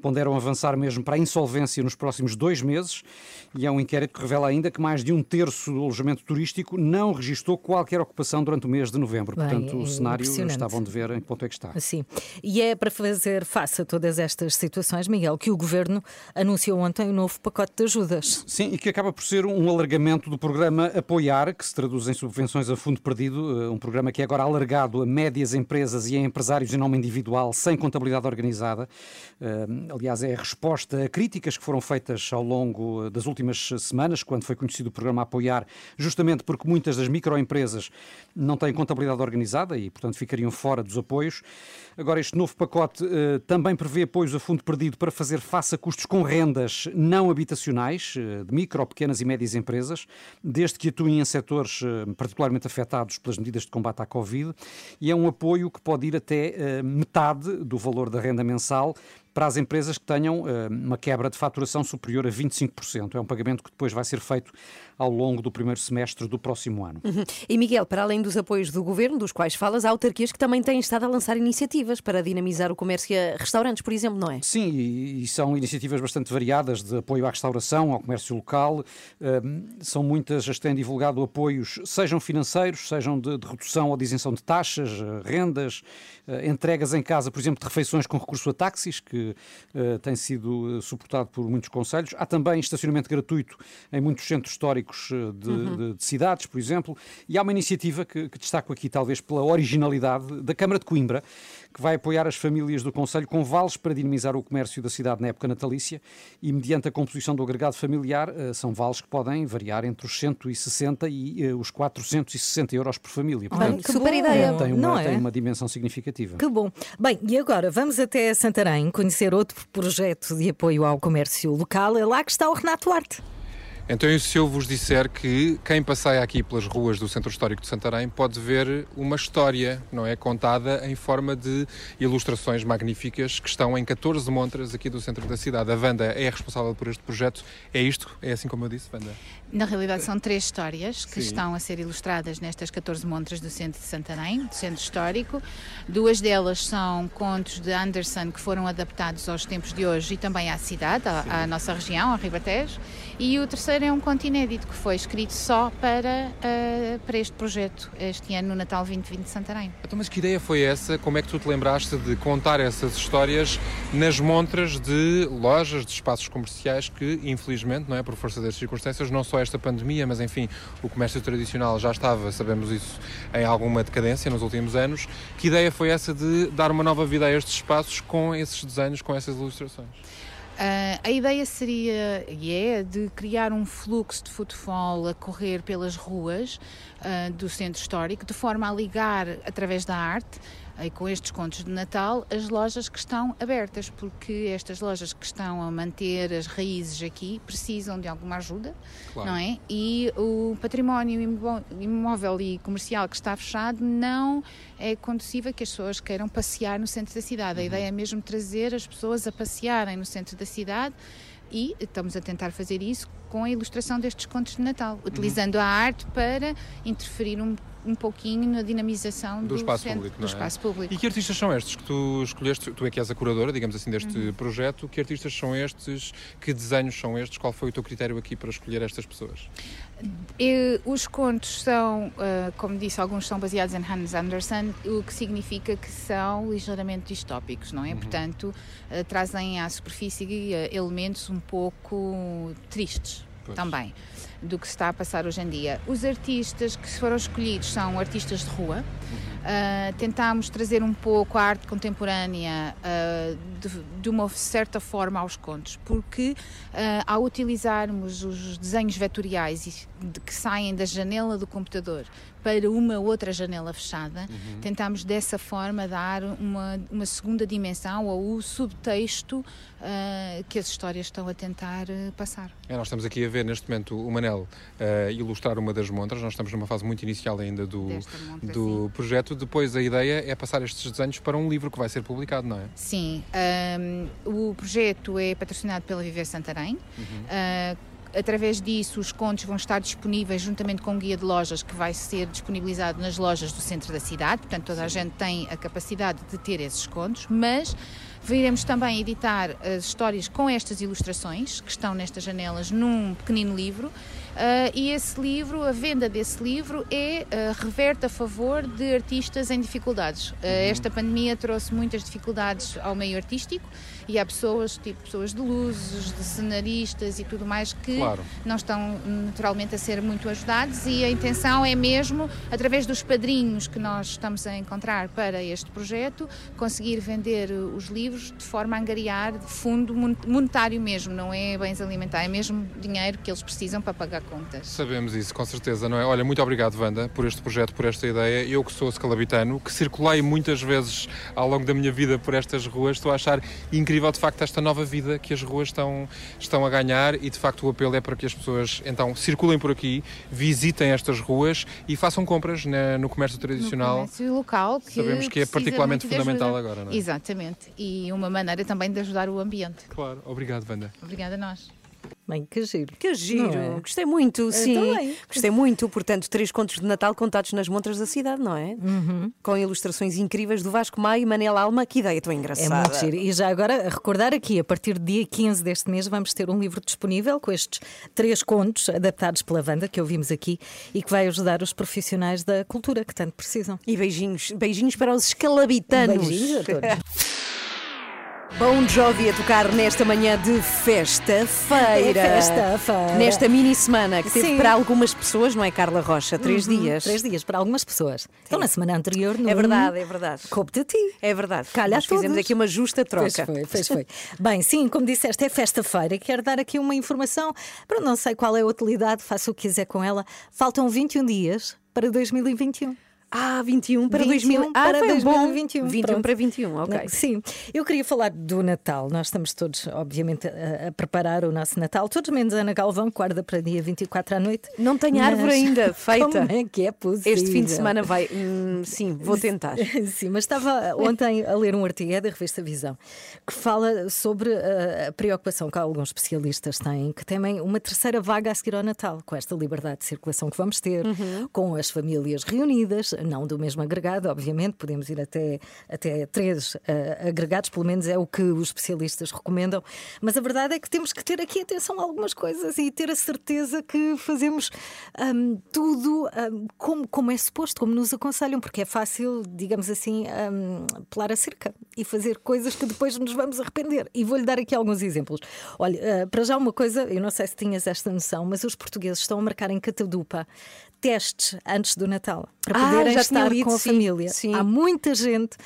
ponderam avançar mesmo para a insolvência nos próximos dois meses. E é um inquérito que revela ainda que mais de um terço do alojamento turístico não registrou qualquer ocupação durante o mês de novembro. Bem, Portanto, é o cenário está bom de ver em que ponto é que está. Sim. E é para fazer face a todas estas situações, Miguel, que o governo anunciou ontem o novo pacote de ajudas. Sim, e que acaba por ser um alargamento do programa Apoiar, que se traduz em subvenções a fundo perdido, eh, um programa que é agora alargado a médias empresas e a empresários em nome individual, sem contabilidade organizada. Aliás, é a resposta a críticas que foram feitas ao longo eh, das últimas semanas, quando foi conhecido o programa Apoiar, justamente porque muitas das microempresas não têm contabilidade organizada e, portanto, ficariam fora dos apoios. Agora, este novo pacote eh, também prevê apoios a fundo perdido para fazer face a custos com rendas não habitacionais, eh, de micro, pequenas e médias empresas, desde que atuem em setores particularmente afetados pelas medidas de combate à Covid, e é um apoio que pode ir até metade do valor da renda mensal para as empresas que tenham eh, uma quebra de faturação superior a 25%. É um pagamento que depois vai ser feito ao longo do primeiro semestre do próximo ano. Uhum. E Miguel, para além dos apoios do governo, dos quais falas, há autarquias que também têm estado a lançar iniciativas para dinamizar o comércio a restaurantes, por exemplo, não é? Sim, e, são iniciativas bastante variadas de apoio à restauração, ao comércio local. Hum, são muitas as que têm divulgado apoios, sejam financeiros, sejam de, de redução ou de isenção de taxas, eh, rendas, eh, entregas em casa, por exemplo, de refeições com recurso a táxis, que eh, tem sido suportado por muitos conselhos. Há também estacionamento gratuito em muitos centros históricos eh, de, de- de cidades, por exemplo. E há uma iniciativa que, que destaco aqui, talvez pela originalidade, da Câmara de Coimbra, que vai apoiar as famílias do Conselho com vales para dinamizar o comércio da cidade na época natalícia e, mediante a composição do agregado familiar, eh, são vales que podem variar entre os 160 e eh, os 460 euros por família. Portanto, que super bom. ideia. tem, Não uma, é? tem uma dimensão significativa. Que bom. Bem, e agora vamos até Santarém conhecer outro projeto de apoio ao comércio local. É lá que está o Renato Duarte. Então, se eu vos disser que quem passeia aqui pelas ruas do Centro Histórico de Santarém pode ver uma história, não é? Contada em forma de ilustrações magníficas que estão em 14 montras aqui do centro da cidade. A Wanda é responsável por este projeto. É isto? É assim como eu disse, Wanda? Na realidade, são três histórias que Sim. estão a ser ilustradas nestas 14 montras do centro de Santarém, do centro histórico. Duas delas são contos de Anderson que foram adaptados aos tempos de hoje e também à cidade, à, à nossa região, ao Ribatejo. E o terceiro é um conto inédito que foi escrito só para, ah, para este projeto, este ano, no Natal 2020 de Santarém. Então, mas que ideia foi essa? Como é que tu te lembraste de contar essas histórias nas montras de lojas, de espaços comerciais que, infelizmente, não é por força das circunstâncias, não só esta pandemia, mas enfim, o comércio tradicional já estava, sabemos isso, em alguma decadência nos últimos anos. Que ideia foi essa de dar uma nova vida a estes espaços com esses desenhos, com essas ilustrações? Ah, a ideia seria, e é, de criar um fluxo de futebol a correr pelas ruas ah, do centro histórico, de forma a ligar, através da arte, e com estes contos de Natal, as lojas que estão abertas, porque estas lojas que estão a manter as raízes aqui precisam de alguma ajuda, Claro. não é? E o património imó- imóvel e comercial que está fechado não é conduzível que as pessoas queiram passear no centro da cidade. A ideia é mesmo trazer as pessoas a passearem no centro da cidade e estamos a tentar fazer isso com a ilustração destes contos de Natal, Uhum. utilizando a arte para interferir um, um pouquinho na dinamização Do do, espaço centro- público, do é? espaço público. E que artistas são estes que tu escolheste? Tu é que és a curadora, digamos assim, deste Uhum. projeto. Que artistas são estes? Que desenhos são estes? Qual foi o teu critério aqui para escolher estas pessoas? Os contos são, ah, como disse, alguns são baseados em Hans Andersen, o que significa que são ligeiramente distópicos, não é? Portanto, ah, trazem à superfície ah, elementos um pouco tristes Pois. também do que se está a passar hoje em dia. Os artistas que foram escolhidos são artistas de rua. Ah, tentámos trazer um pouco a arte contemporânea ah, de, de uma certa forma aos contos, porque ah, ao utilizarmos os desenhos vetoriais que saem da janela do computador para uma outra janela fechada, tentámos dessa forma dar uma, uma segunda dimensão ou o subtexto ah, que as histórias estão a tentar ah, passar. É, nós estamos aqui a ver neste momento o Manel eh, ilustrar uma das montras. Nós estamos numa fase muito inicial ainda do, montra, do projeto. Depois a ideia é passar estes desenhos para um livro que vai ser publicado, não é? Sim, ahm, o projeto é patrocinado pela Viver Santarém. Ah, através disso, os contos vão estar disponíveis juntamente com um guia de lojas que vai ser disponibilizado nas lojas do centro da cidade. Portanto, toda a gente tem a capacidade de ter esses contos, mas viremos também editar as histórias com estas ilustrações que estão nestas janelas num pequenino livro. Ah, e esse livro, a venda desse livro é ah, reverte a favor de artistas em dificuldades. Ah, Esta pandemia trouxe muitas dificuldades ao meio artístico e há pessoas, tipo pessoas de luzes, de cenaristas e tudo mais que Claro. não estão naturalmente a ser muito ajudados e a intenção é mesmo, através dos padrinhos que nós estamos a encontrar para este projeto, conseguir vender uh, os livros de forma a angariar fundo mon- monetário mesmo, não é bens alimentares, é mesmo dinheiro que eles precisam para pagar contas. Sabemos isso, com certeza, não é? Olha, muito obrigado, Wanda, por este projeto, por esta ideia. Eu que sou escalabitano, que circulei muitas vezes ao longo da minha vida por estas ruas, estou a achar incrível, de facto, esta nova vida que as ruas estão, estão a ganhar e, de facto, o apelo é para que as pessoas, então, circulem por aqui, visitem estas ruas e façam compras na- no comércio tradicional. No comércio local que Sabemos que é particularmente fundamental ajuda. agora, não é? Exatamente, e uma maneira também de ajudar o ambiente. Claro, obrigado, Wanda. Obrigada a nós. Bem, que giro. Que giro, Não é? gostei muito, sim. também. Gostei muito, portanto, três contos de Natal contados nas montras da cidade, não é? Uhum. Com ilustrações incríveis do Vasco Maio e Manela Alma, que ideia tão É engraçada. muito giro. E já agora, a recordar aqui, a partir do dia 15 deste mês, vamos ter um livro disponível com estes três contos adaptados pela Wanda, que ouvimos aqui, e que vai ajudar os profissionais da cultura que tanto precisam. E beijinhos, beijinhos para os escalabitanos. Beijinhos a todos. Bon Jovi a tocar nesta manhã de festa-feira. É festa-feira. Nesta mini semana que teve Sim. para algumas pessoas, não é, Carla Rocha? Três Uhum, dias. Três dias para algumas pessoas. Então, na semana anterior, no É verdade, é verdade. Coube-te a ti. É verdade. Calha Nós fizemos aqui uma justa troca. Pois foi, pois foi. Bem, sim, como disseste, é festa-feira quero dar aqui uma informação. Para não sei qual é a utilidade, faça o que quiser com ela. Faltam 21 dias para 2021. Ah, 21 para 21 2000. Ah, para foi 2021. Bom. 21 Pronto. para 21, ok. Não, Sim, eu queria falar do Natal. Nós estamos todos, obviamente, a, a preparar o nosso Natal, todos menos a Ana Galvão, que guarda para dia 24 à noite. Não tenho árvore ainda feita. Como é que é possível? Este fim de semana vai. hum, sim, vou tentar. Sim, mas estava ontem a ler um artigo é da revista Visão que fala sobre uh, a preocupação que alguns especialistas têm, que temem uma terceira vaga a seguir ao Natal, com esta liberdade de circulação que vamos ter, Uhum. com as famílias reunidas, não do mesmo agregado, obviamente, podemos ir até, até três uh, agregados, pelo menos é o que os especialistas recomendam, mas a verdade é que temos que ter aqui atenção a algumas coisas e ter a certeza que fazemos hum, tudo hum, como, como é suposto, como nos aconselham, porque é fácil, digamos assim, hum, pular a cerca e fazer coisas que depois nos vamos arrepender. E vou-lhe dar aqui alguns exemplos. Olha, eh, para já uma coisa, eu não sei se tinhas esta noção, mas os portugueses estão a marcar em Catadupa testes antes do Natal para Ah, poderem estar com a família. sim. Há muita gente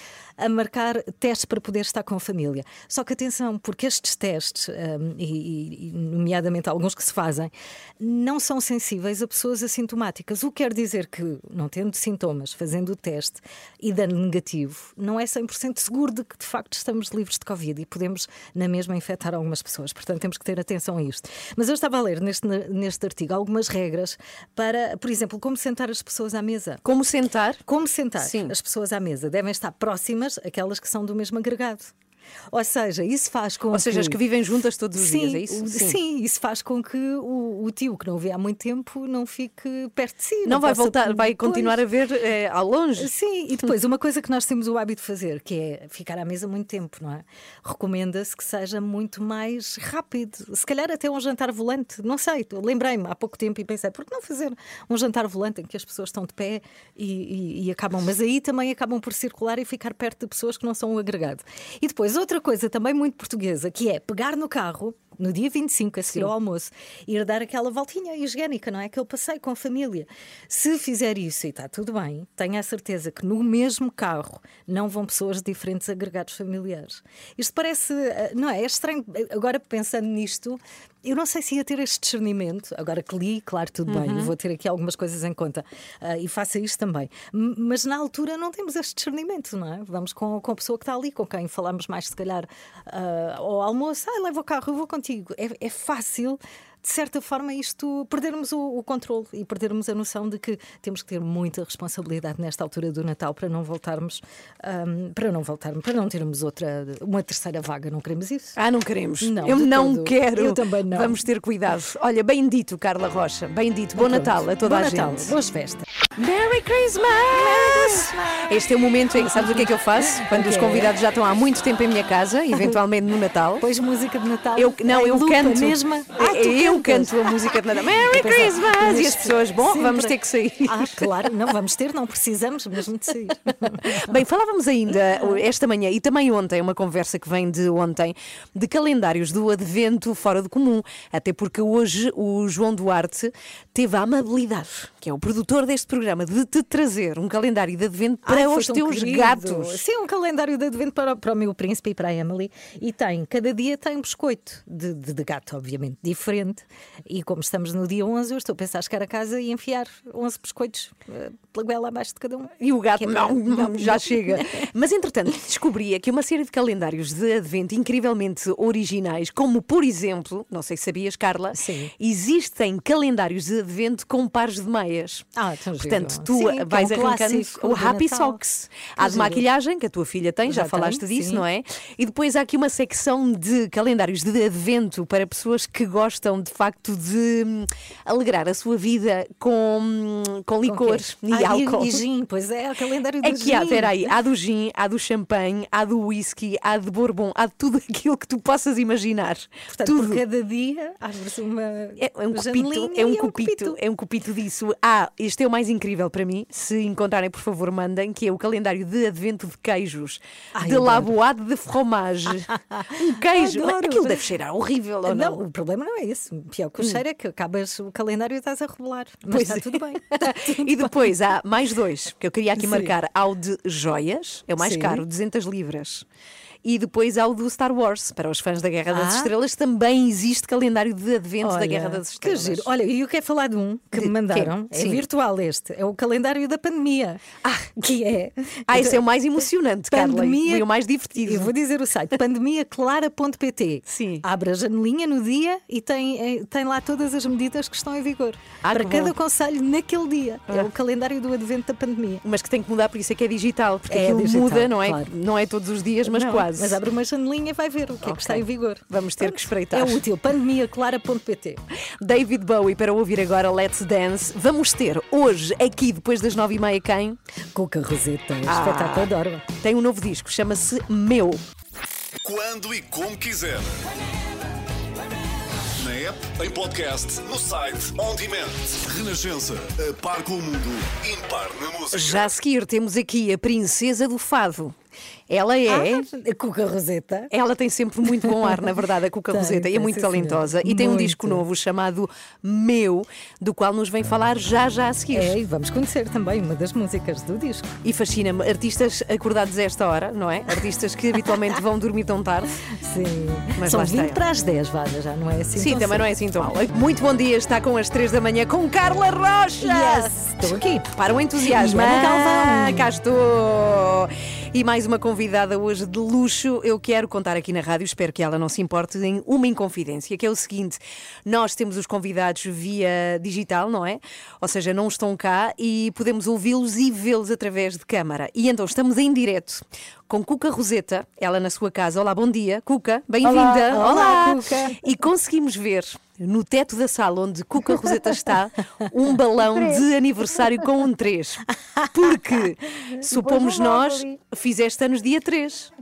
a marcar testes para poder estar com a família. Só que atenção, porque estes testes, hum, e, e- nomeadamente alguns que se fazem, não são sensíveis a pessoas assintomáticas. O que quer dizer que, não tendo sintomas, fazendo o teste e dando negativo, não é 100% seguro de que de facto estamos livres de Covid e podemos na mesma infectar algumas pessoas. Portanto, temos que ter atenção a isto. Mas eu estava a ler neste, neste artigo algumas regras para, por exemplo, como sentar as pessoas à mesa. Como sentar? Como sentar Sim. as pessoas à mesa? Devem estar próximas aquelas que são do mesmo agregado. Ou seja, isso faz com Ou seja, as que vivem juntas todos os sim, dias, é isso? o- Sim. isso faz com que o, o tio que não vê há muito tempo não fique perto de si. Não vai possa- voltar, vai Pois. continuar a ver eh, ao longe. Sim, e depois uma coisa que nós temos o hábito de fazer, que é ficar à mesa muito tempo, não é? Recomenda-se que seja muito mais rápido. Se calhar até um jantar volante, não sei. Lembrei-me há pouco tempo e pensei, por que não fazer um jantar volante em que as pessoas estão de pé e, e- e acabam, mas aí também acabam por circular e ficar perto de pessoas que não são um agregado. E depois outra coisa também muito portuguesa, que é pegar no carro. No dia 25, a seguir ao almoço, ir dar aquela voltinha higiênica, não é? Aquele passeio com a família. Se fizer isso e está tudo bem, tenha a certeza que no mesmo carro não vão pessoas de diferentes agregados familiares. Isto parece, eh, não é? É estranho. Agora pensando nisto, eu não sei se ia ter este discernimento. Agora que li, claro, tudo bem, eu vou ter aqui algumas coisas em conta ah, e faça isto também. M- Mas na altura não temos este discernimento, não é? Vamos com, com a pessoa que está ali, com quem falamos mais, se calhar, ah, ao almoço. Ah, leva o carro, eu vou contigo. É, é fácil. De certa forma, isto perdermos o, o controle e perdermos a noção de que temos que ter muita responsabilidade nesta altura do Natal para não voltarmos, ahm, para não voltarmos, para não termos outra, uma terceira vaga. Não queremos isso? Ah, não queremos. Não, eu não todo. quero. Eu também não. Vamos ter cuidado. Olha, bem dito, Carla Rocha. Bem dito. Bom Natal a toda Bom a Natal, gente. boas festas. Merry Christmas! Este é o momento em que sabes o que é que eu faço? Quando os convidados já estão há muito tempo em minha casa, eventualmente no Natal. Pois música de Natal. Eu, não, eu lupa canto. mesma. Ah, eu cantas. canto a música de Natal. Merry pensava, Christmas! E as neste- pessoas, bom, sempre- vamos ter que sair. Ah, claro, não vamos ter, não precisamos mesmo de sair. Bem, falávamos ainda esta manhã e também ontem, uma conversa que vem de ontem, de calendários do Advento fora do comum. Até porque hoje o João Duarte teve a amabilidade, que é o produtor deste programa, de te trazer um calendário de Advento para Ai, os teus querido. gatos. Sim, um calendário de advento para, para o meu príncipe e para a Emily. E tem, cada dia tem um biscoito de, de, de gato, obviamente, diferente. E como estamos no dia 11, eu estou a pensar chegar a casa e enfiar 11 biscoitos eh, pela goela abaixo de cada um. E o gato, Que é não, não, já chega. Mas entretanto, descobri aqui uma série de calendários de advento incrivelmente originais, como por exemplo, não sei se sabias, Carla, Sim. existem calendários de advento com pares de meias. Ah, tão Portanto, tu Sim, é vais um arrancando o Happy. Socks. Há de maquilhagem, que a tua filha tem, já, Já falaste tem, disso, sim. não é? E depois há aqui uma secção de calendários de advento para pessoas que gostam de facto de hum, alegrar a sua vida com, hum, com Com licores quê? e Ah, álcool. E, gin, pois é, o calendário do É que há, gin. espera aí, há do gin, há do champanhe, há do whisky, há de bourbon, há de tudo aquilo que tu possas imaginar. Portanto, tudo. por cada dia abre-se uma É, é um cupito, é um e cupito, é um cupito disso. Ah, este é o mais incrível para mim. Se encontrarem, por favor, mandem, que é o calendário de advento de queijos. Ai, de adoro. laboade de fromage. um queijo. Adoro. Aquilo deve cheirar horrível, ou não? Não, o problema não é esse. O Pior que o cheiro é que acabas o calendário e estás a rebolar. Mas Pois está é. tudo bem. E depois há mais dois, que eu queria aqui Sim. marcar. Há o de joias, é o mais Sim. caro, 200 libras. E depois há o do Star Wars, para os fãs da Guerra das Ah. Estrelas, também existe calendário de advento da Olha, Guerra das que Estrelas. giro. Olha, e eu quero falar de um que De me mandaram. quê? É Sim. virtual este. É o calendário da pandemia. Ah, que é. Ah, esse é o mais emocionante, Carla, Pandemia- e o mais divertido. Eu vou dizer o site pandemiaclara.pt. Sim. Abre a janelinha no dia e tem, eh, tem lá todas as medidas que estão em vigor. Ah, para que cada bom. conselho naquele dia. É Ah. o calendário do advento da pandemia. Mas que tem que mudar, por isso é que é digital, porque É aquilo digital, muda, não é? claro. Não é todos os dias, mas Não, quase. Mas abre uma janelinha e vai ver o que é Ok. que está em vigor. Vamos ter que espreitar. É útil. pandemiaclara.pt. David Bowie, para ouvir agora Let's Dance. Vamos ter hoje, aqui depois das nove e meia, quem? Cuca Roseta. Ah. Espetáculo, adoro. Tem um novo disco, chama-se Meu. Quando e como quiser. Na app, em podcast, no site, on demand. Renascença, a par com o mundo, impar na música. Já a seguir temos aqui a princesa do fado. Ela é. Ah, Cuca Roseta. Ela tem sempre muito bom ar, na verdade, a Cuca Tem, Roseta, e é muito talentosa. senhora. E tem um Muito. disco novo chamado Meu, do qual nos vem falar já já a seguir. É, e vamos conhecer também uma das músicas do disco. E fascina-me artistas acordados a esta hora, não é? Artistas que habitualmente vão dormir tão tarde. Sim. Mas São lá está 20 ela. para as 10, Vada, já não é assim Sim, também não é assim tão mal. Muito bom dia, está com as 3 da manhã com Carla Rocha! Yes, estou aqui. Para o entusiasmo. Ana Ah, cá estou! E mais uma convidada hoje de luxo. Eu quero contar aqui na rádio, espero que ela não se importe, em uma inconfidência, que é o seguinte: nós temos os convidados via digital, não é? Ou seja, não estão cá e podemos ouvi-los e vê-los através de câmara. E então estamos em direto com Cuca Roseta, ela na sua casa. Olá, bom dia. Cuca, bem-vinda. Olá. Olá, Cuca. E conseguimos ver no teto da sala onde Cuca Roseta está um balão de aniversário com um 3. Porque, supomos nós, fizeste anos dia 3.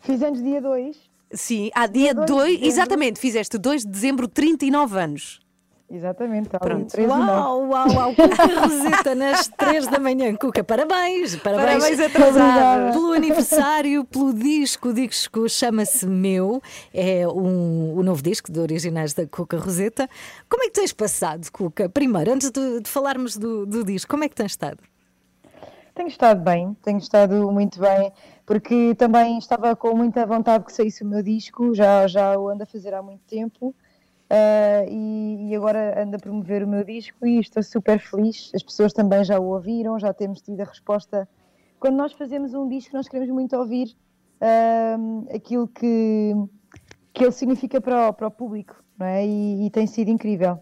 Fiz anos dia 2. Sim, há dia dois de 2, dezembro. exatamente, fizeste 2 de dezembro, 39 anos. Exatamente, está ali, Pronto. 13 9. Uau, uau, uau, Cuca Roseta nas 3 da manhã. Cuca, parabéns, parabéns, Parabéns atrasados. pelo aniversário, pelo disco. O disco chama-se Meu, é um, o novo disco de originais da Cuca Roseta. Como é que tens passado, Cuca? Primeiro, antes de, de falarmos do, do disco, como é que tens estado? Tenho estado bem, tenho estado muito bem, porque também estava com muita vontade que saísse o meu disco, já, já o ando a fazer há muito tempo. Ah, e, e agora ando a promover o meu disco e estou super feliz. As pessoas também já o ouviram, já temos tido a resposta. Quando nós fazemos um disco, nós queremos muito ouvir ah, aquilo que, que ele significa para o, para o público, não é? E, e tem sido incrível.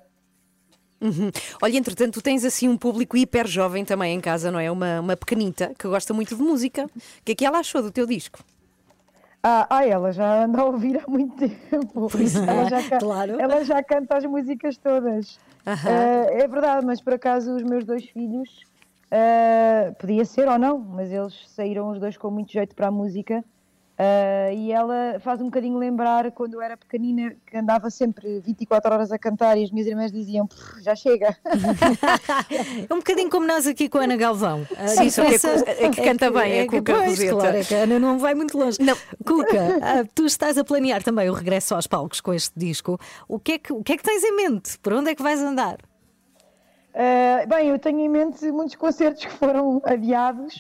Uhum. Olha, entretanto, tu tens assim um público hiper jovem também em casa, não é? Uma, uma pequenita que gosta muito de música. O que é que ela achou do teu disco? Ah, ah, ela já anda a ouvir há muito tempo. Pois é, ela, já, ca- claro. ela já canta as músicas todas. Ah, é verdade, mas por acaso os meus dois filhos, ah, podia ser ou não, mas eles saíram os dois com muito jeito para a música. Ah, e ela faz um bocadinho lembrar quando eu era pequenina, que andava sempre 24 horas a cantar e as minhas irmãs diziam: "Pff, já chega. É um bocadinho como nós aqui com a Ana Galvão. A Sim, só que é diferença cu- é que canta bem, é que- Cuca pois, Roseta. Claro, é que a Ana não vai muito longe. Não. Cuca, ah, tu estás a planear também o regresso aos palcos com este disco. O que, é que, o que é que tens em mente? Por onde é que vais andar? Ah, bem, eu tenho em mente muitos concertos que foram adiados.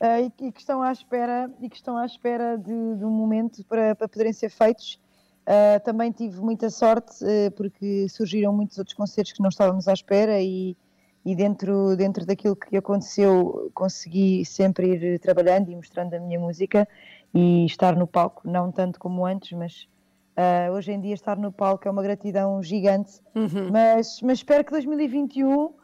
Ah, e, que- e que estão à espera e que estão à espera de, de um momento para, para poderem ser feitos. Ah, também tive muita sorte porque surgiram muitos outros concertos que não estávamos à espera e, e dentro, dentro daquilo que aconteceu consegui sempre ir trabalhando e mostrando a minha música e estar no palco, não tanto como antes, mas ah, hoje em dia estar no palco é uma gratidão gigante. Mas, mas espero que 2021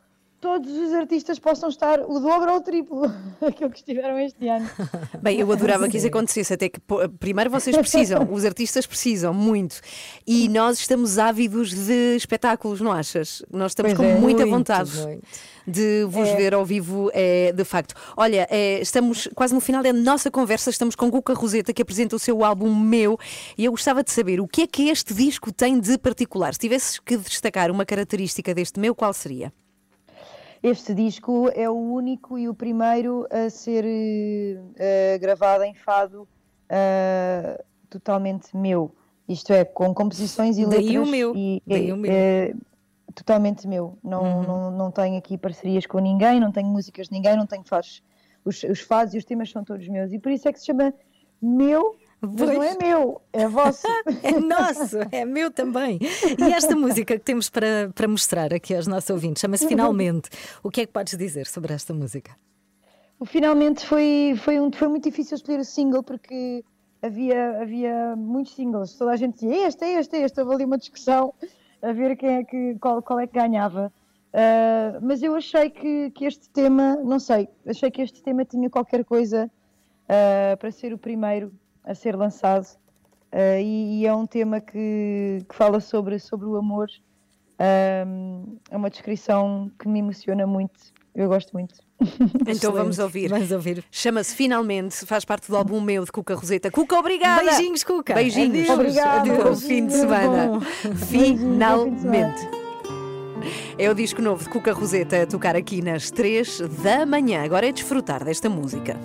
todos os artistas possam estar o dobro ou o triplo daquilo que estiveram este ano. Bem, eu adorava que isso acontecesse, até que primeiro vocês precisam, os artistas precisam muito. E nós estamos ávidos de espetáculos, não achas? Nós estamos Pois com é. muita Muito, vontade muito. de vos É. ver ao vivo, é, de facto. Olha, é, estamos quase no final da nossa conversa, estamos com Guca Roseta, que apresenta o seu álbum Meu, e eu gostava de saber o que é que este disco tem de particular. Se tivesses que destacar uma característica deste meu, qual seria? Este disco é o único e o primeiro a ser eh, gravado em fado eh, totalmente meu. Isto é, com composições e Daí letras. o meu, E, daí o meu. é totalmente meu. Não, não, não tenho aqui parcerias com ninguém, não tenho músicas de ninguém, não tenho fados. Os, os fados e os temas são todos meus. E por isso é que se chama Meu, mas não é meu, é vosso. É nosso, é meu também. E esta música que temos para, para mostrar aqui aos nossos ouvintes chama-se Finalmente. O que é que podes dizer sobre esta música? O Finalmente foi, foi, um, foi muito difícil escolher o single porque havia, havia muitos singles. Toda a gente dizia este, é este, é este. Houve ali uma discussão a ver quem é que, qual, qual é que ganhava. Ah, mas eu achei que, que este tema, não sei, achei que este tema tinha qualquer coisa ah, para ser o primeiro a ser lançado. Ah, e, e é um tema que, que fala sobre, sobre o amor. É uma descrição que me emociona muito. Eu gosto muito. Então vamos ouvir. Vamos ouvir. Chama-se Finalmente, faz parte do álbum meu de Cuca Roseta. Cuca, obrigada! Beijinhos, Cuca. Beijinhos. Adeus. Obrigada. Bom fim de semana. Finalmente. É o disco novo de Cuca Roseta a tocar aqui nas 3 da manhã. Agora é desfrutar desta música.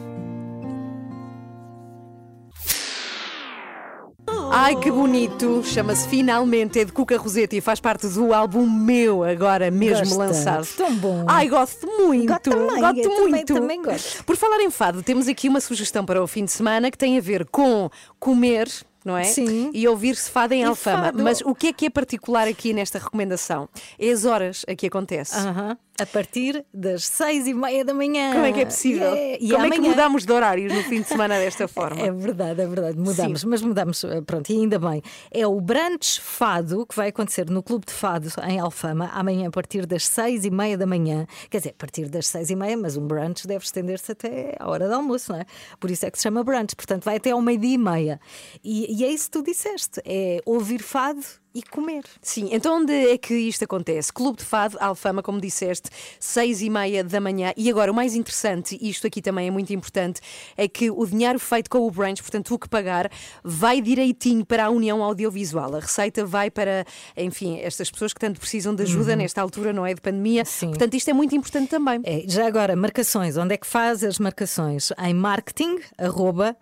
Ai que bonito! Chama-se Finalmente, é de Cuca Roseta e faz parte do álbum meu, agora mesmo Gosto lançado. tão bom. Ai, gosto muito! Gosto também, gosto eu também- muito! também gosto. Por falar em fado, temos aqui uma sugestão para o fim de semana que tem a ver com comer não é? Sim. E ouvir-se fado em E Alfama. fado. Mas o que é que é particular aqui nesta recomendação? É as horas a que acontece. Aham. A partir das seis e meia da manhã. Como é que é possível? Yeah. E Como é que amanhã- mudamos de horários no fim de semana desta forma? É verdade, é verdade. Mudamos, mas mudamos, eh, pronto, e ainda bem. É o Brunch Fado que vai acontecer no Clube de Fado em Alfama, amanhã a partir das seis e meia da manhã. Quer dizer, a partir das seis e meia, mas um brunch deve estender-se até à hora do almoço, não é? Por isso é que se chama brunch. Portanto, vai até ao meio-dia e meia. E, e é isso que tu disseste: é ouvir fado e comer. Sim, então onde é que isto acontece? Clube de Fado, Alfama, como disseste, seis e meia da manhã. E agora, o mais interessante, e isto aqui também é muito importante, é que o dinheiro feito com o brunch, portanto, o que pagar, vai direitinho para a União Audiovisual. A receita vai para, enfim, estas pessoas que tanto precisam de ajuda Uhum. nesta altura, não é? De pandemia. Portanto, isto é muito importante também. É, já agora, marcações. Onde é que faz as marcações? Em marketing, arroba,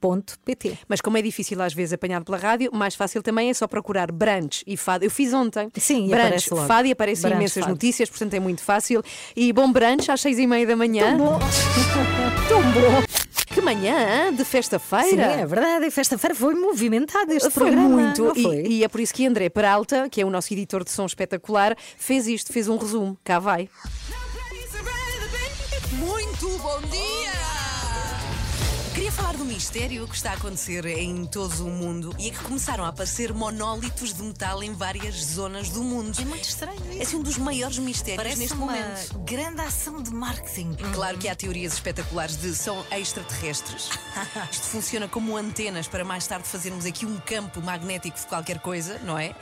fadoandfood.pt. Mas como é difícil às vezes apanhado pela rádio, mais fácil também é só procurar brunch e fado. Eu fiz ontem Sim, e brunch, aparece logo. fado e aparecem Brunch, imensas fado. notícias, portanto é muito fácil. E bom brunch às seis e meia da manhã. Tão bom. Tão bom. Que manhã de festa-feira. Sim, é verdade. E festa-feira foi movimentado este Foi programa. muito. não E- foi? E, é por isso que André Peralta, que é o nosso editor de som espetacular, fez isto, fez um resumo. Cá vai. Muito bom dia! Queria falar do mistério que está a acontecer em todo o mundo e é que começaram a aparecer monólitos de metal em várias zonas do mundo. É muito estranho. É assim, um dos maiores mistérios Parece neste uma momento. grande ação de marketing. Claro que há teorias espetaculares de são extraterrestres. Isto funciona como antenas para mais tarde fazermos aqui um campo magnético de qualquer coisa, não é?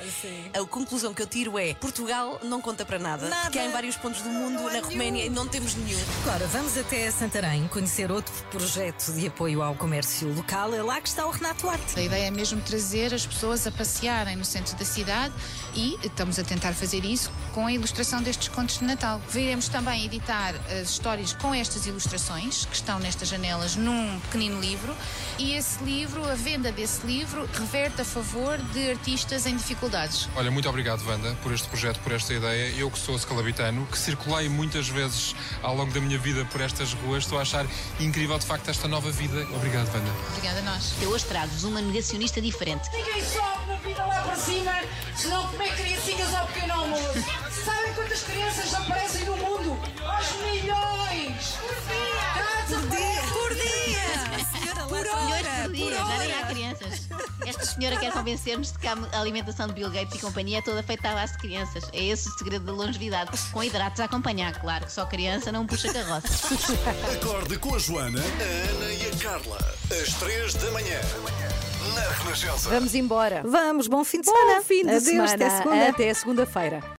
A conclusão que eu tiro é Portugal não conta para nada, Nada. porque há em vários pontos do mundo, na Roménia, e não temos nenhum. Agora, vamos até Santarém conhecer outro projeto de apoio ao comércio local. É lá que está o Renato Duarte. A ideia é mesmo trazer as pessoas a passearem no centro da cidade e estamos a tentar fazer isso com a ilustração destes contos de Natal. Viremos também editar as histórias com estas ilustrações que estão nestas janelas num pequenino livro e esse livro, a venda desse livro, reverte a favor de artistas em dificuldades. Olha, muito obrigado, Wanda, por este projeto, por esta ideia. Eu que sou escalabitano, que circulei muitas vezes ao longo da minha vida por estas ruas, estou a achar incrível de facto esta nova vida. Obrigado, Wanda. Obrigada a nós. Eu hoje trago-vos uma negacionista diferente. Ninguém sobe na vida lá para cima se não comer criancinhas ao pequeno almoço. Sabem quantas crianças aparecem no mundo? Aos milhões! Por dia! Por dia! Por milhões por dia, já nem há crianças. Senhora quer convencer-nos de que a alimentação de Bill Gates e companhia é toda feita à base de crianças. É esse o segredo da longevidade. Com hidratos a acompanhar, claro, que só criança não puxa carroça. Acorde com a Joana, a Ana e a Carla. Às três da manhã. Na Renascença. Vamos embora. Vamos, bom fim de Bom semana. fim de Adeus, semana. até segunda. Até segunda-feira.